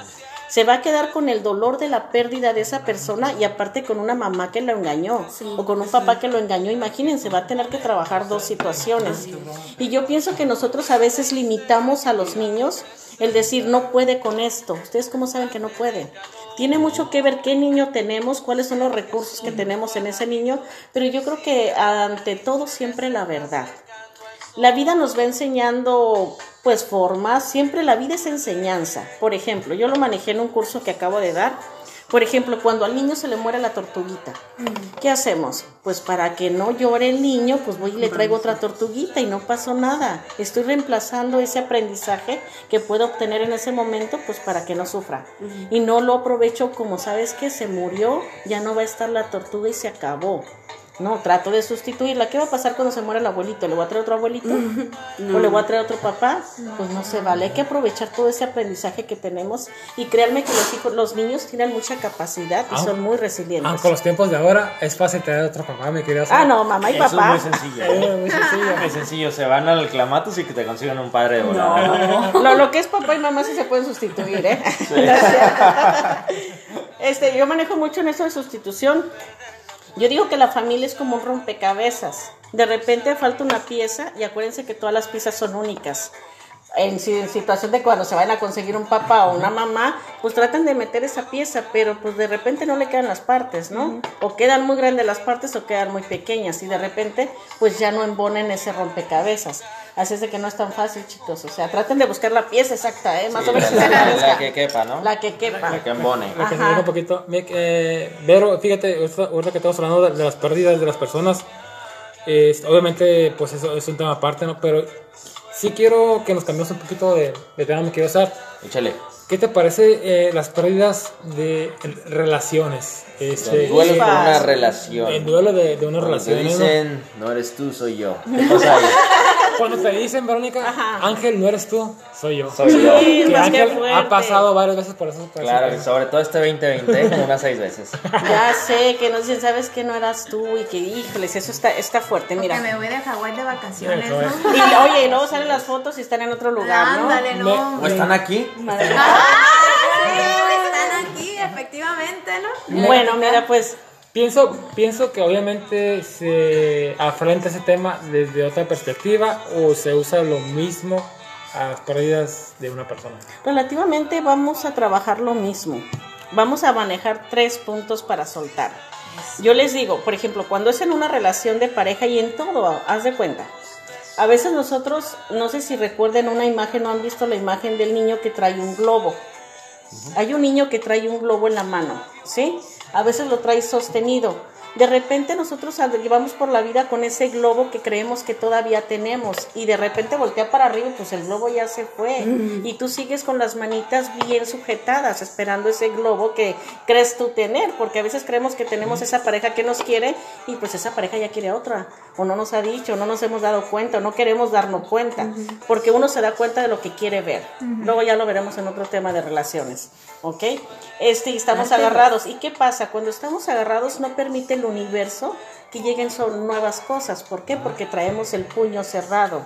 se va a quedar con el dolor de la pérdida de esa persona y aparte con una mamá que lo engañó o con un papá que lo engañó. Imagínense, va a tener que trabajar dos situaciones. Y yo pienso que nosotros a veces limitamos a los niños el decir no puede con esto. ¿Ustedes cómo saben que no puede? Tiene mucho que ver qué niño tenemos, cuáles son los recursos que tenemos en ese niño, pero yo creo que ante todo siempre la verdad. La vida nos va enseñando pues formas, siempre la vida es enseñanza. Por ejemplo, yo lo manejé en un curso que acabo de dar. Por ejemplo, cuando al niño se le muere la tortuguita, ¿qué hacemos? Pues para que no llore el niño, pues voy y le traigo otra tortuguita y no pasó nada. Estoy reemplazando ese aprendizaje que puedo obtener en ese momento, pues para que no sufra. Y no lo aprovecho como, ¿sabes que Se murió, ya no va a estar la tortuga y se acabó. No, trato de sustituirla. ¿Qué va a pasar cuando se muere el abuelito? ¿Le voy a traer otro abuelito? ¿O le voy a traer otro papá? Pues no se vale. Hay que aprovechar todo ese aprendizaje que tenemos y créanme que los hijos, los niños tienen mucha capacidad y Aun- son muy resilientes. Aunque los tiempos de ahora es fácil tener otro papá, mi querida. Ah, no, mamá y Eso es papá. muy sencillo. Eh, muy sencillo. Muy sencillo, se van al clamatos y que te consigan un padre de volada. Lo, lo que es papá y mamá sí se pueden sustituir, ¿eh? este, yo manejo mucho en eso de sustitución. Yo digo que la familia es como un rompecabezas. De repente falta una pieza y acuérdense que todas las piezas son únicas. En, si- en situación de cuando se vayan a conseguir un papá o una mamá, pues tratan de meter esa pieza, pero pues de repente no le quedan las partes, ¿no? O quedan muy grandes las partes o quedan muy pequeñas y de repente pues ya no embonen ese rompecabezas. Así es de que no es tan fácil, chicos. O sea, traten de buscar la pieza exacta, ¿eh? Más Sí, o menos la, que la- la quepa, ¿no? La que quepa. La que embone. Lo que se un poquito. Mick, eh, Vero, fíjate, ahorita que estamos hablando de, de las pérdidas de las personas, obviamente, pues eso es un tema aparte, ¿no? Pero sí quiero que nos cambiemos un poquito de, de tema, me quiero usar. Échale. ¿Qué te parece eh, las pérdidas de relaciones? Este, El duelo por una relación. el duelo de, de una Cuando te relación. ¿no? dicen, no eres tú, soy yo. ¿Qué pasa ahí? Cuando te dicen, Verónica, Ajá. Ángel, no eres tú, soy yo. Soy yo. Sí, Que que Ángel ha pasado varias veces por eso. por Claro, eso- y sobre todo este 2020, como unas seis veces. Ya sé que nos dicen, sabes que no eras tú y que, híjoles, eso está, está fuerte, mira. me voy de Hawái de vacaciones, ¿no? Y, oye, y luego salen las fotos y están en otro lugar, ¿no? Ándale, Me- no. ¿O están aquí? Sí, están aquí, efectivamente, ¿no? Bueno, mira, pues Pienso, pienso que obviamente se afronta ese tema desde otra perspectiva o se usa lo mismo a las pérdidas de una persona. relativamente vamos a trabajar lo mismo. Vamos a manejar tres puntos para soltar. Yo les digo, por ejemplo, cuando es en una relación de pareja y en todo, haz de cuenta. A veces nosotros, no sé si recuerden una imagen o han visto la imagen del niño que trae un globo. Hay un niño que trae un globo en la mano, ¿sí? A veces lo trae sostenido. De repente nosotros llevamos por la vida con ese globo que creemos que todavía tenemos y de repente voltea para arriba y pues el globo ya se fue y tú sigues con las manitas bien sujetadas esperando ese globo que crees tú tener porque a veces creemos que tenemos esa pareja que nos quiere y pues esa pareja ya quiere otra o no nos ha dicho, no nos hemos dado cuenta o no queremos darnos cuenta porque uno se da cuenta de lo que quiere ver. Luego ya lo veremos en otro tema de relaciones, ¿ok? Este, y estamos agarrados. ¿Y qué pasa? Cuando estamos agarrados no permite el universo que lleguen son nuevas cosas. ¿Por qué? Porque traemos el puño cerrado.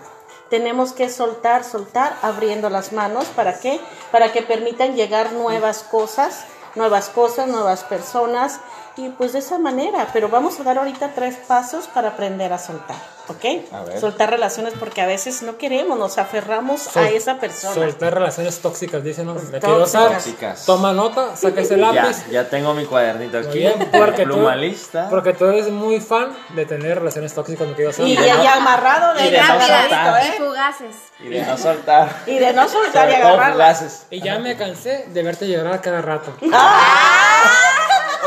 Tenemos que soltar, soltar, abriendo las manos. ¿Para qué? Para que permitan llegar nuevas cosas, nuevas cosas, nuevas personas. Y pues de esa manera. Pero vamos a dar ahorita tres pasos para aprender a soltar. ¿Ok? A ver. Soltar relaciones porque a veces no queremos, nos aferramos Sol- a esa persona. Soltar relaciones tóxicas, dicen, ¿no? Me Tóxicas. Toma nota, saca ese Ya, lápiz. ya tengo mi cuadernito aquí. bien, porque tú, lista. porque tú eres muy fan de tener relaciones tóxicas, usar. Y, de y no- amarrado de, y de no soltar. Y ¿eh? fugaces. Y de no soltar. Y de no soltar y fugaces. Y ya me cansé de verte llorar cada rato.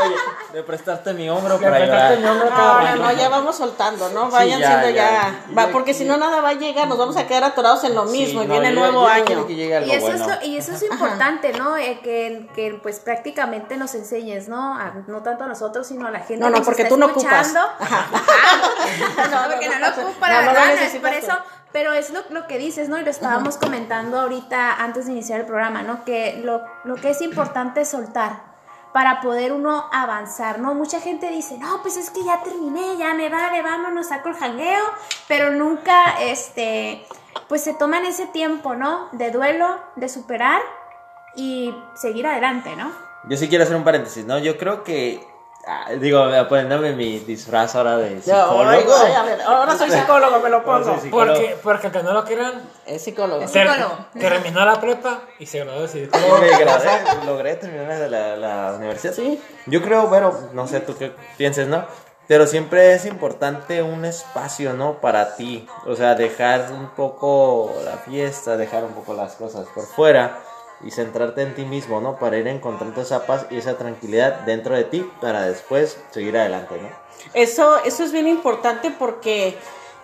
Oye, de prestarte mi hombro De para prestarte llorar. mi hombro No, cada no, ya vamos soltando, ¿no? Vayan ya, siendo ya. ya. Va, porque si no, nada va a llegar, nos vamos a quedar atorados en lo mismo Sí, y no, viene el yo- nuevo yo año. que Y eso, bueno. es lo- y eso es importante, ¿no? Eh, que, que pues prácticamente nos enseñes, ¿no? A- no tanto a nosotros, sino a la gente No, no, porque está tú no ocupas. escuchando. Ajá. no, porque no lo ocupa, No, la no verdad, por eso. Pero es lo, lo que dices, ¿no? Y lo estábamos comentando ahorita antes de iniciar el programa, ¿no? Que lo, lo que es importante es soltar para poder uno avanzar, ¿no? Mucha gente dice, no, pues es que ya terminé, ya me vale, vámonos, saco el jangueo, pero nunca, este, pues se toman ese tiempo, ¿no? De duelo, de superar y seguir adelante, ¿no? Yo sí quiero hacer un paréntesis, ¿no? Yo creo que. Ah, digo, poniéndome mi disfraz ahora de psicólogo. ay, ay, a ver, ahora soy psicólogo, me lo pongo. Porque, porque aunque no lo crean, Es psicólogo. Sí. ter- Psicólogo. terminó la prepa y se graduó de psicólogo. me gradué, logré terminar de la, la universidad. Sí. Yo creo, pero no sé tú qué pienses, ¿no? Pero siempre es importante un espacio, ¿no? Para ti. O sea, dejar un poco la fiesta, dejar un poco las cosas por fuera y centrarte en ti mismo, ¿no? Para ir encontrando esa paz y esa tranquilidad dentro de ti para después seguir adelante, ¿no? Eso, eso es bien importante porque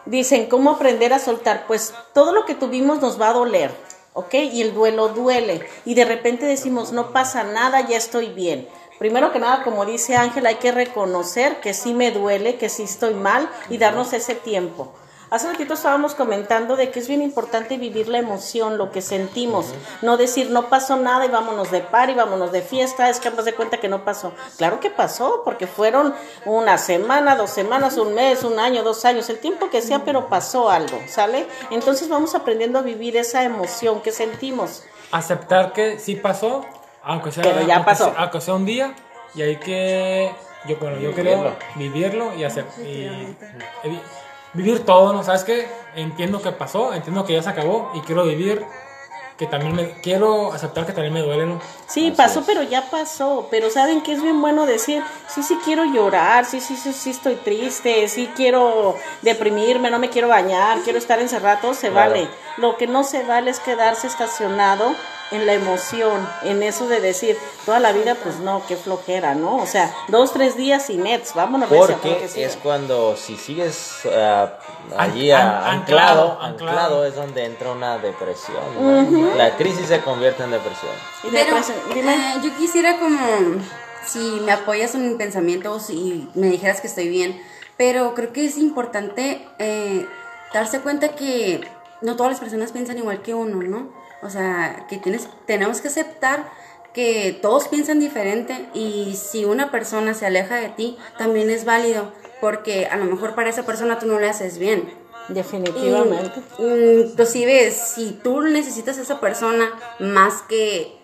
dicen, ¿cómo aprender a soltar? Pues todo lo que tuvimos nos va a doler, ¿ok? Y el duelo duele. Y de repente decimos, no pasa nada, ya estoy bien. Primero que nada, como dice Ángel, hay que reconocer que sí me duele, que sí estoy mal y darnos ese tiempo. Hace ratito estábamos comentando de que es bien importante vivir la emoción, lo que sentimos, no decir no pasó nada y vámonos de par y vámonos de fiesta, es que vamos de cuenta que no pasó. Claro que pasó, porque fueron una semana, dos semanas, un mes, un año, dos años, el tiempo que sea, pero pasó algo, ¿sale? Entonces vamos aprendiendo a vivir esa emoción que sentimos. Aceptar que sí pasó, aunque sea, Pero ya aunque pasó. sea- aunque sea un día, y hay que, yo, bueno, yo creo vivirlo y, y vivir todo, ¿no? ¿Sabes qué? Entiendo que pasó, entiendo que ya se acabó y quiero vivir, que también me, quiero aceptar que también me duele, ¿no? Sí, pasó, pero ya pasó. Pero saben que es bien bueno decir, sí, sí quiero llorar, sí, sí, sí, sí estoy triste, sí quiero deprimirme, no me quiero bañar, quiero estar encerrado, todo se Claro. vale. Lo que no se vale es quedarse estacionado en la emoción, en eso de decir, toda la vida, pues no, qué flojera, ¿no? O sea, dos, tres días y nets, vámonos. Porque es cuando si sigues ah, allí An- an- anclado, anclado, es donde entra una depresión. ¿no? La crisis se convierte en depresión. Y Pero dime. eh, yo quisiera como si me apoyas en mi pensamiento o si me dijeras que estoy bien, pero creo que es importante eh, darse cuenta que no todas las personas piensan igual que uno, ¿no? O sea, que tienes, tenemos que aceptar que todos piensan diferente y si una persona se aleja de ti, también es válido, porque a lo mejor para esa persona tú no le haces bien. Definitivamente. Mm, inclusive, si tú necesitas a esa persona más que,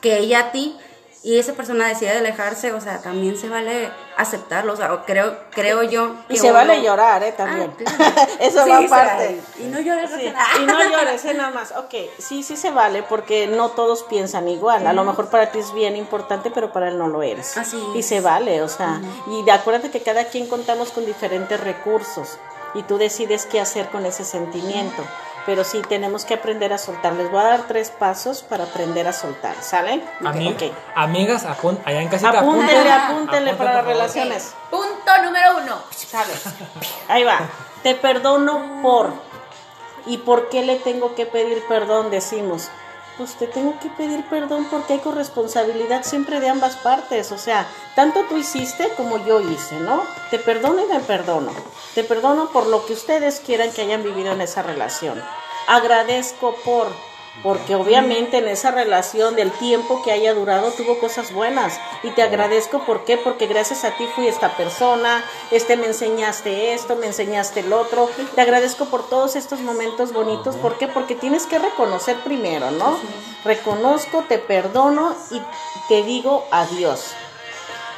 que ella a ti, y esa persona decide alejarse, o sea, también se vale aceptarlo, o sea, creo, creo yo. Y se uno- vale llorar, ¿eh? También. Ah, claro. Eso Sí, va aparte. Y no llores, Sí, y no llores, ¿eh? nada más. Ok, sí, sí se vale porque no todos piensan igual. A lo mejor para ti es bien importante, pero para él no lo eres. Así Y se vale, o sea. Y de, acuérdate que cada quien contamos con diferentes recursos y tú decides qué hacer con ese sentimiento. Pero sí tenemos que aprender a soltar. Les voy a dar tres pasos para aprender a soltar, ¿sale? Ami-. Amigas, apun- allá en casita, apúntenle Apunten, para las relaciones. Punto número uno. ¿sabes? Ahí va. Te perdono por. ¿Y por qué le tengo que pedir perdón? Decimos. Pues te tengo que pedir perdón porque hay corresponsabilidad siempre de ambas partes. O sea, tanto tú hiciste como yo hice, ¿no? Te perdono y me perdono. Te perdono por lo que ustedes quieran que hayan vivido en esa relación. Agradezco por. Porque obviamente en esa relación del tiempo que haya durado tuvo cosas buenas. Y te agradezco por qué, porque gracias a ti fui esta persona, este me enseñaste esto, me enseñaste el otro. Te agradezco por todos estos momentos bonitos. ¿Por qué? Porque tienes que reconocer primero, ¿no? Reconozco, te perdono y te digo adiós.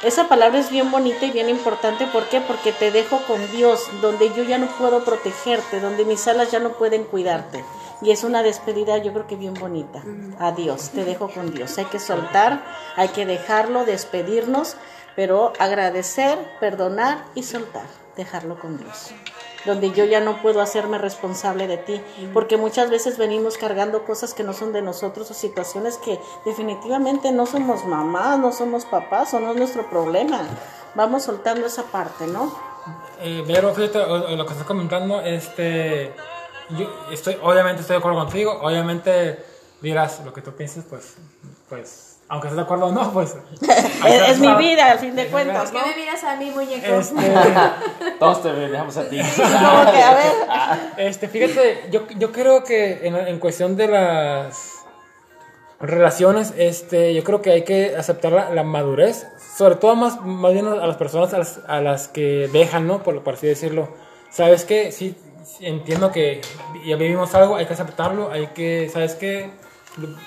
Esa palabra es bien bonita y bien importante. ¿Por qué? Porque te dejo con Dios, donde yo ya no puedo protegerte, donde mis alas ya no pueden cuidarte. Y es una despedida, yo creo que bien bonita. Adiós, te dejo con Dios. Hay que soltar, hay que dejarlo, despedirnos, pero agradecer, perdonar y soltar, dejarlo con Dios. Donde yo ya no puedo hacerme responsable de ti, porque muchas veces venimos cargando cosas que no son de nosotros o situaciones que definitivamente no somos mamás, no somos papás o no es nuestro problema. Vamos soltando esa parte, ¿no? Eh, Vero, fíjate lo que estás comentando, este, yo estoy, obviamente estoy de acuerdo contigo, obviamente dirás lo que tú piensas, pues, pues, aunque estés de acuerdo o no, pues. Es, es mi vida, al fin de cuentas, ¿Por me miras a mí, muñeco? Este, Todos te dejamos a ti. Como que, a ver, este, fíjate, yo, yo creo que en, en cuestión de las relaciones, este, yo creo que hay que aceptar la, la madurez, sobre todo más, más bien a las personas a las, a las que dejan, ¿no? Por, por así decirlo. ¿Sabes qué? Sí, entiendo que ya vivimos algo, hay que aceptarlo, hay que, ¿sabes qué?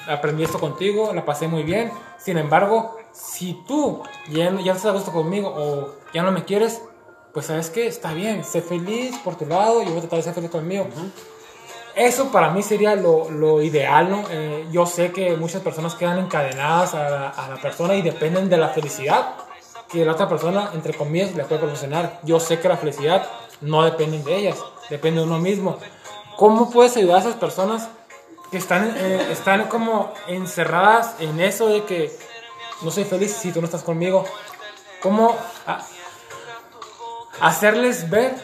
Aprendí esto contigo, la pasé muy bien. Sin embargo, si tú ya, ya no estás a gusto conmigo o ya no me quieres, pues sabes qué, está bien, sé feliz por tu lado y voy a tratar de ser feliz conmigo. Eso para mí sería lo, lo ideal, ¿no? Eh, yo sé que muchas personas quedan encadenadas a la, a la persona y dependen de la felicidad que la otra persona, entre comillas, le puede proporcionar. Yo sé que la felicidad no depende de ellas, depende de uno mismo. ¿Cómo puedes ayudar a esas personas que están, eh, están como encerradas en eso de que no soy feliz si tú no estás conmigo? ¿Cómo hacerles ver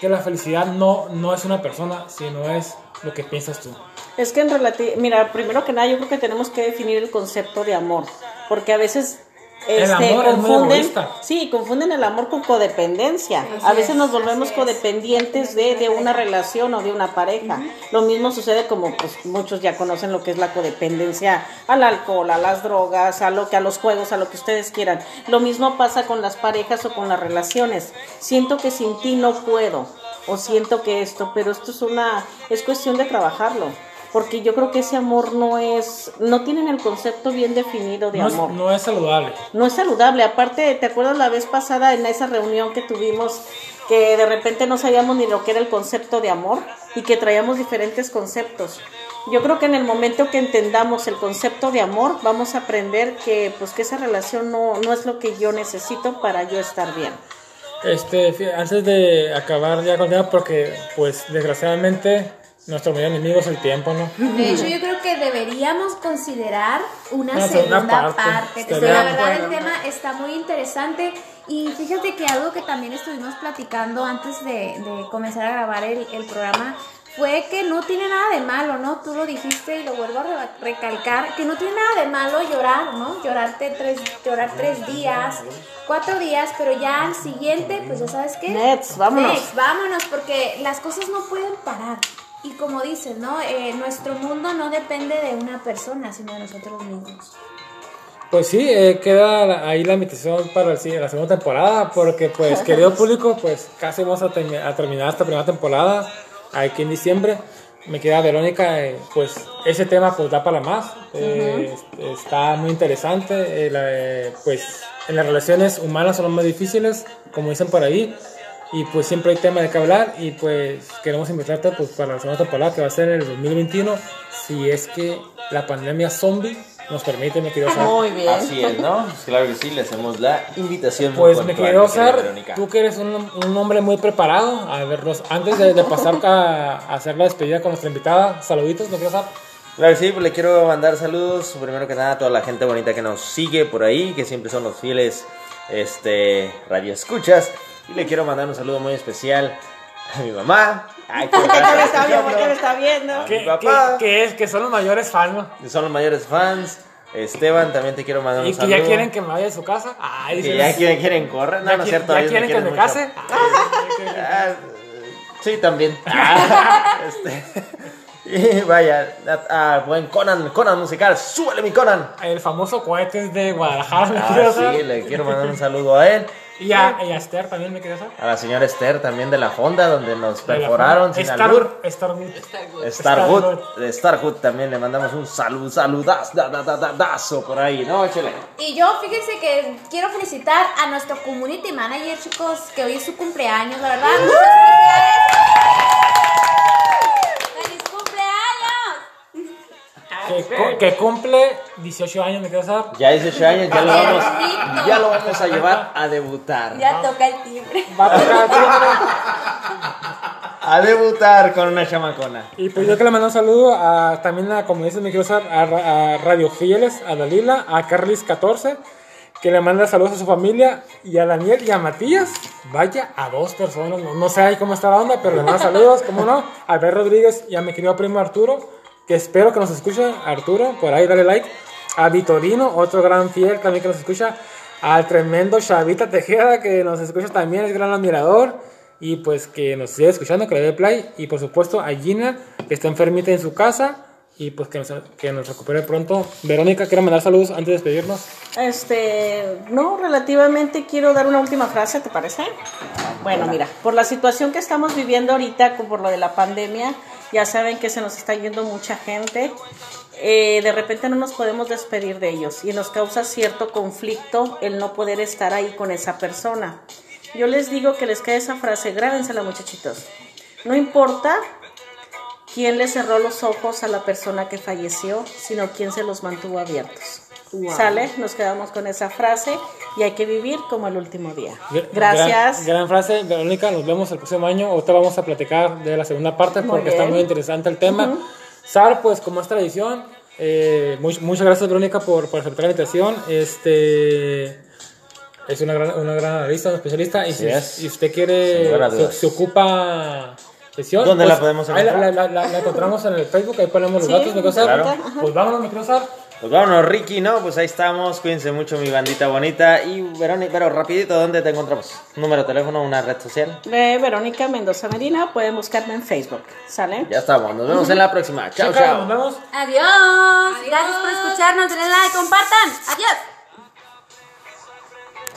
que la felicidad no, no es una persona, sino es lo que piensas tú? Es que en relativo, mira, primero que nada yo creo que tenemos que definir el concepto de amor, porque a veces El amor es muy sí, confunden el amor con codependencia. A veces nos volvemos codependientes de, de una relación o de una pareja. Lo mismo sucede como pues muchos ya conocen lo que es la codependencia al alcohol, a las drogas, a lo que a los juegos, a lo que ustedes quieran. Lo mismo pasa con las parejas o con las relaciones. Siento que sin ti no puedo o siento que esto, pero esto es una es cuestión de trabajarlo porque yo creo que ese amor no es, no tienen el concepto bien definido de No es, amor. no es saludable. No es saludable. Aparte, ¿te acuerdas la vez pasada en esa reunión que tuvimos que de repente no sabíamos ni lo que era el concepto de amor y que traíamos diferentes conceptos? Yo creo que en el momento que entendamos el concepto de amor, vamos a aprender que pues que esa relación no, no es lo que yo necesito para yo estar bien. Este, antes de acabar ya con el tema, porque pues desgraciadamente nuestro mayor enemigo es el tiempo, ¿no? De hecho, yo creo que deberíamos considerar una Una segunda segunda parte. parte. La verdad el tema está muy interesante. Y fíjate que algo que también estuvimos platicando antes de, de comenzar a grabar el, el programa fue que no tiene nada de malo, ¿no? Tú lo dijiste y lo vuelvo a re- recalcar, que no tiene nada de malo llorar, ¿no? Llorarte tres, llorar tres días, cuatro días, pero ya al siguiente, pues ya sabes qué. Nets, vámonos. Next, vámonos, porque las cosas no pueden parar. Y como dicen, ¿no? Eh, nuestro mundo no depende de una persona, sino de nosotros mismos. Pues sí, eh, queda ahí la invitación para el, la segunda temporada, porque pues querido público, pues casi vamos a, a terminar esta primera temporada aquí en diciembre. Me queda Verónica, eh, pues ese tema pues da para más, eh, es- está muy interesante, eh, la- eh, pues en las relaciones humanas son las más difíciles, como dicen por ahí, y pues siempre hay tema de qué hablar y pues queremos invitarte pues para la segunda temporada que va a ser en el 2021, si es que la pandemia zombie nos permite, mi querido Sar. Muy bien. Así es, ¿no? Pues claro que sí, le hacemos la invitación. Pues me puntual, querido mi querida Sar, Verónica. tú que eres un, un hombre muy preparado, a verlos, antes de, de pasar a, a hacer la despedida con nuestra invitada, saluditos, me querido Sar. Claro que sí, pues le quiero mandar saludos, primero que nada, a toda la gente bonita que nos sigue por ahí, que siempre son los fieles este, radioescuchas. Y le quiero mandar un saludo muy especial a mi mamá. Ay, que me está viendo, porque me está viendo. Mi Que, papá. es, que son los mayores fans, ¿no? son los mayores fans. Esteban, también te quiero mandar un Y que saludo. ya quieren que me vaya de su casa. Ay, Que ya quieren, quieren correr. No, ya no es cierto. ya quieren que me mucho. case. Ah, sí, también. Este, y vaya, a, a buen Conan, Conan musical. Súbele mi Conan. El famoso cohetes de Guadalajara, Ah, sí, le quiero mandar un saludo a él. Y a, y a Esther también, me Sar. A la señora Esther también de la Honda, donde nos perforaron sin. Starwood. Starwood, de Starwood también le mandamos un salud, saludazo da, da, da, da, dazo por ahí, ¿no? Échale. Y yo, fíjense que quiero felicitar a nuestro community manager, chicos, que hoy es su cumpleaños, la verdad. Muchas felicidades. ¡Feliz cumpleaños! Que, cu- que cumple 18 años, me Sar. Ya 18 años, ya lo vamos, ya lo vamos a llevar a debutar. Ya toca el timbre. Va a tocar timbre. A debutar con una chamacona. Y pues yo que le mando un saludo a, también a, como dice mi querido Sar, a, Ra- a Radio Fieles, a Dalila, a Carlis14, que le manda saludos a su familia, y a Daniel y a Matías. Vaya, a dos personas, no, no sé ahí cómo está la onda, pero le mando saludos, cómo no, a Albert Rodríguez y a mi querido primo Arturo, que espero que nos escuche, Arturo, por ahí dale like. A Vitorino, otro gran fiel también que nos escucha. Al tremendo Chavita Tejeda, que nos escucha también, es gran admirador. Y pues que nos sigue escuchando, que le dé play. Y por supuesto a Gina, que está enfermita en su casa. Y pues que nos, que nos recupere pronto. Verónica, quiero mandar saludos antes de despedirnos. Este, no, relativamente quiero dar una última frase, ¿te parece? Bueno, mira, por la situación que estamos viviendo ahorita, por lo de la pandemia, ya saben que se nos está yendo mucha gente. Eh, de repente no nos podemos despedir de ellos y nos causa cierto conflicto el no poder estar ahí con esa persona. Yo les digo que les quede esa frase, grábensela muchachitos. No importa quién le cerró los ojos a la persona que falleció, sino quién se los mantuvo abiertos. ¿Sale? Nos quedamos con esa frase y hay que vivir como el último día. Gr- Gracias. Gran, gran frase, Verónica. Nos vemos el próximo año. Ahorita vamos a platicar de la segunda parte Muy porque está muy interesante el tema. Sar, pues como es tradición, eh, much- muchas gracias, Verónica, por, por aceptar la invitación. Este. Es una gran, una gran analista, una especialista. Y si, es. si usted quiere, se, se ocupa sesión. ¿Dónde pues, la podemos ahí la, encontrar? la- la- la encontramos en el Facebook, ahí ponemos los Sí, datos, Sar. claro. Pues vámonos, mi querido Sar. Pues vámonos, Ricky, ¿no? Pues ahí estamos. Cuídense mucho, mi bandita bonita. Y Verónica, pero rapidito, ¿dónde te encontramos? Número de teléfono, una red social. De Verónica Mendoza Medina, pueden buscarme en Facebook. ¿Sale? Ya estamos. Nos vemos en la próxima. Chao, chao. Nos vemos. Adiós. Gracias por escucharnos. Denle like, compartan. Adiós.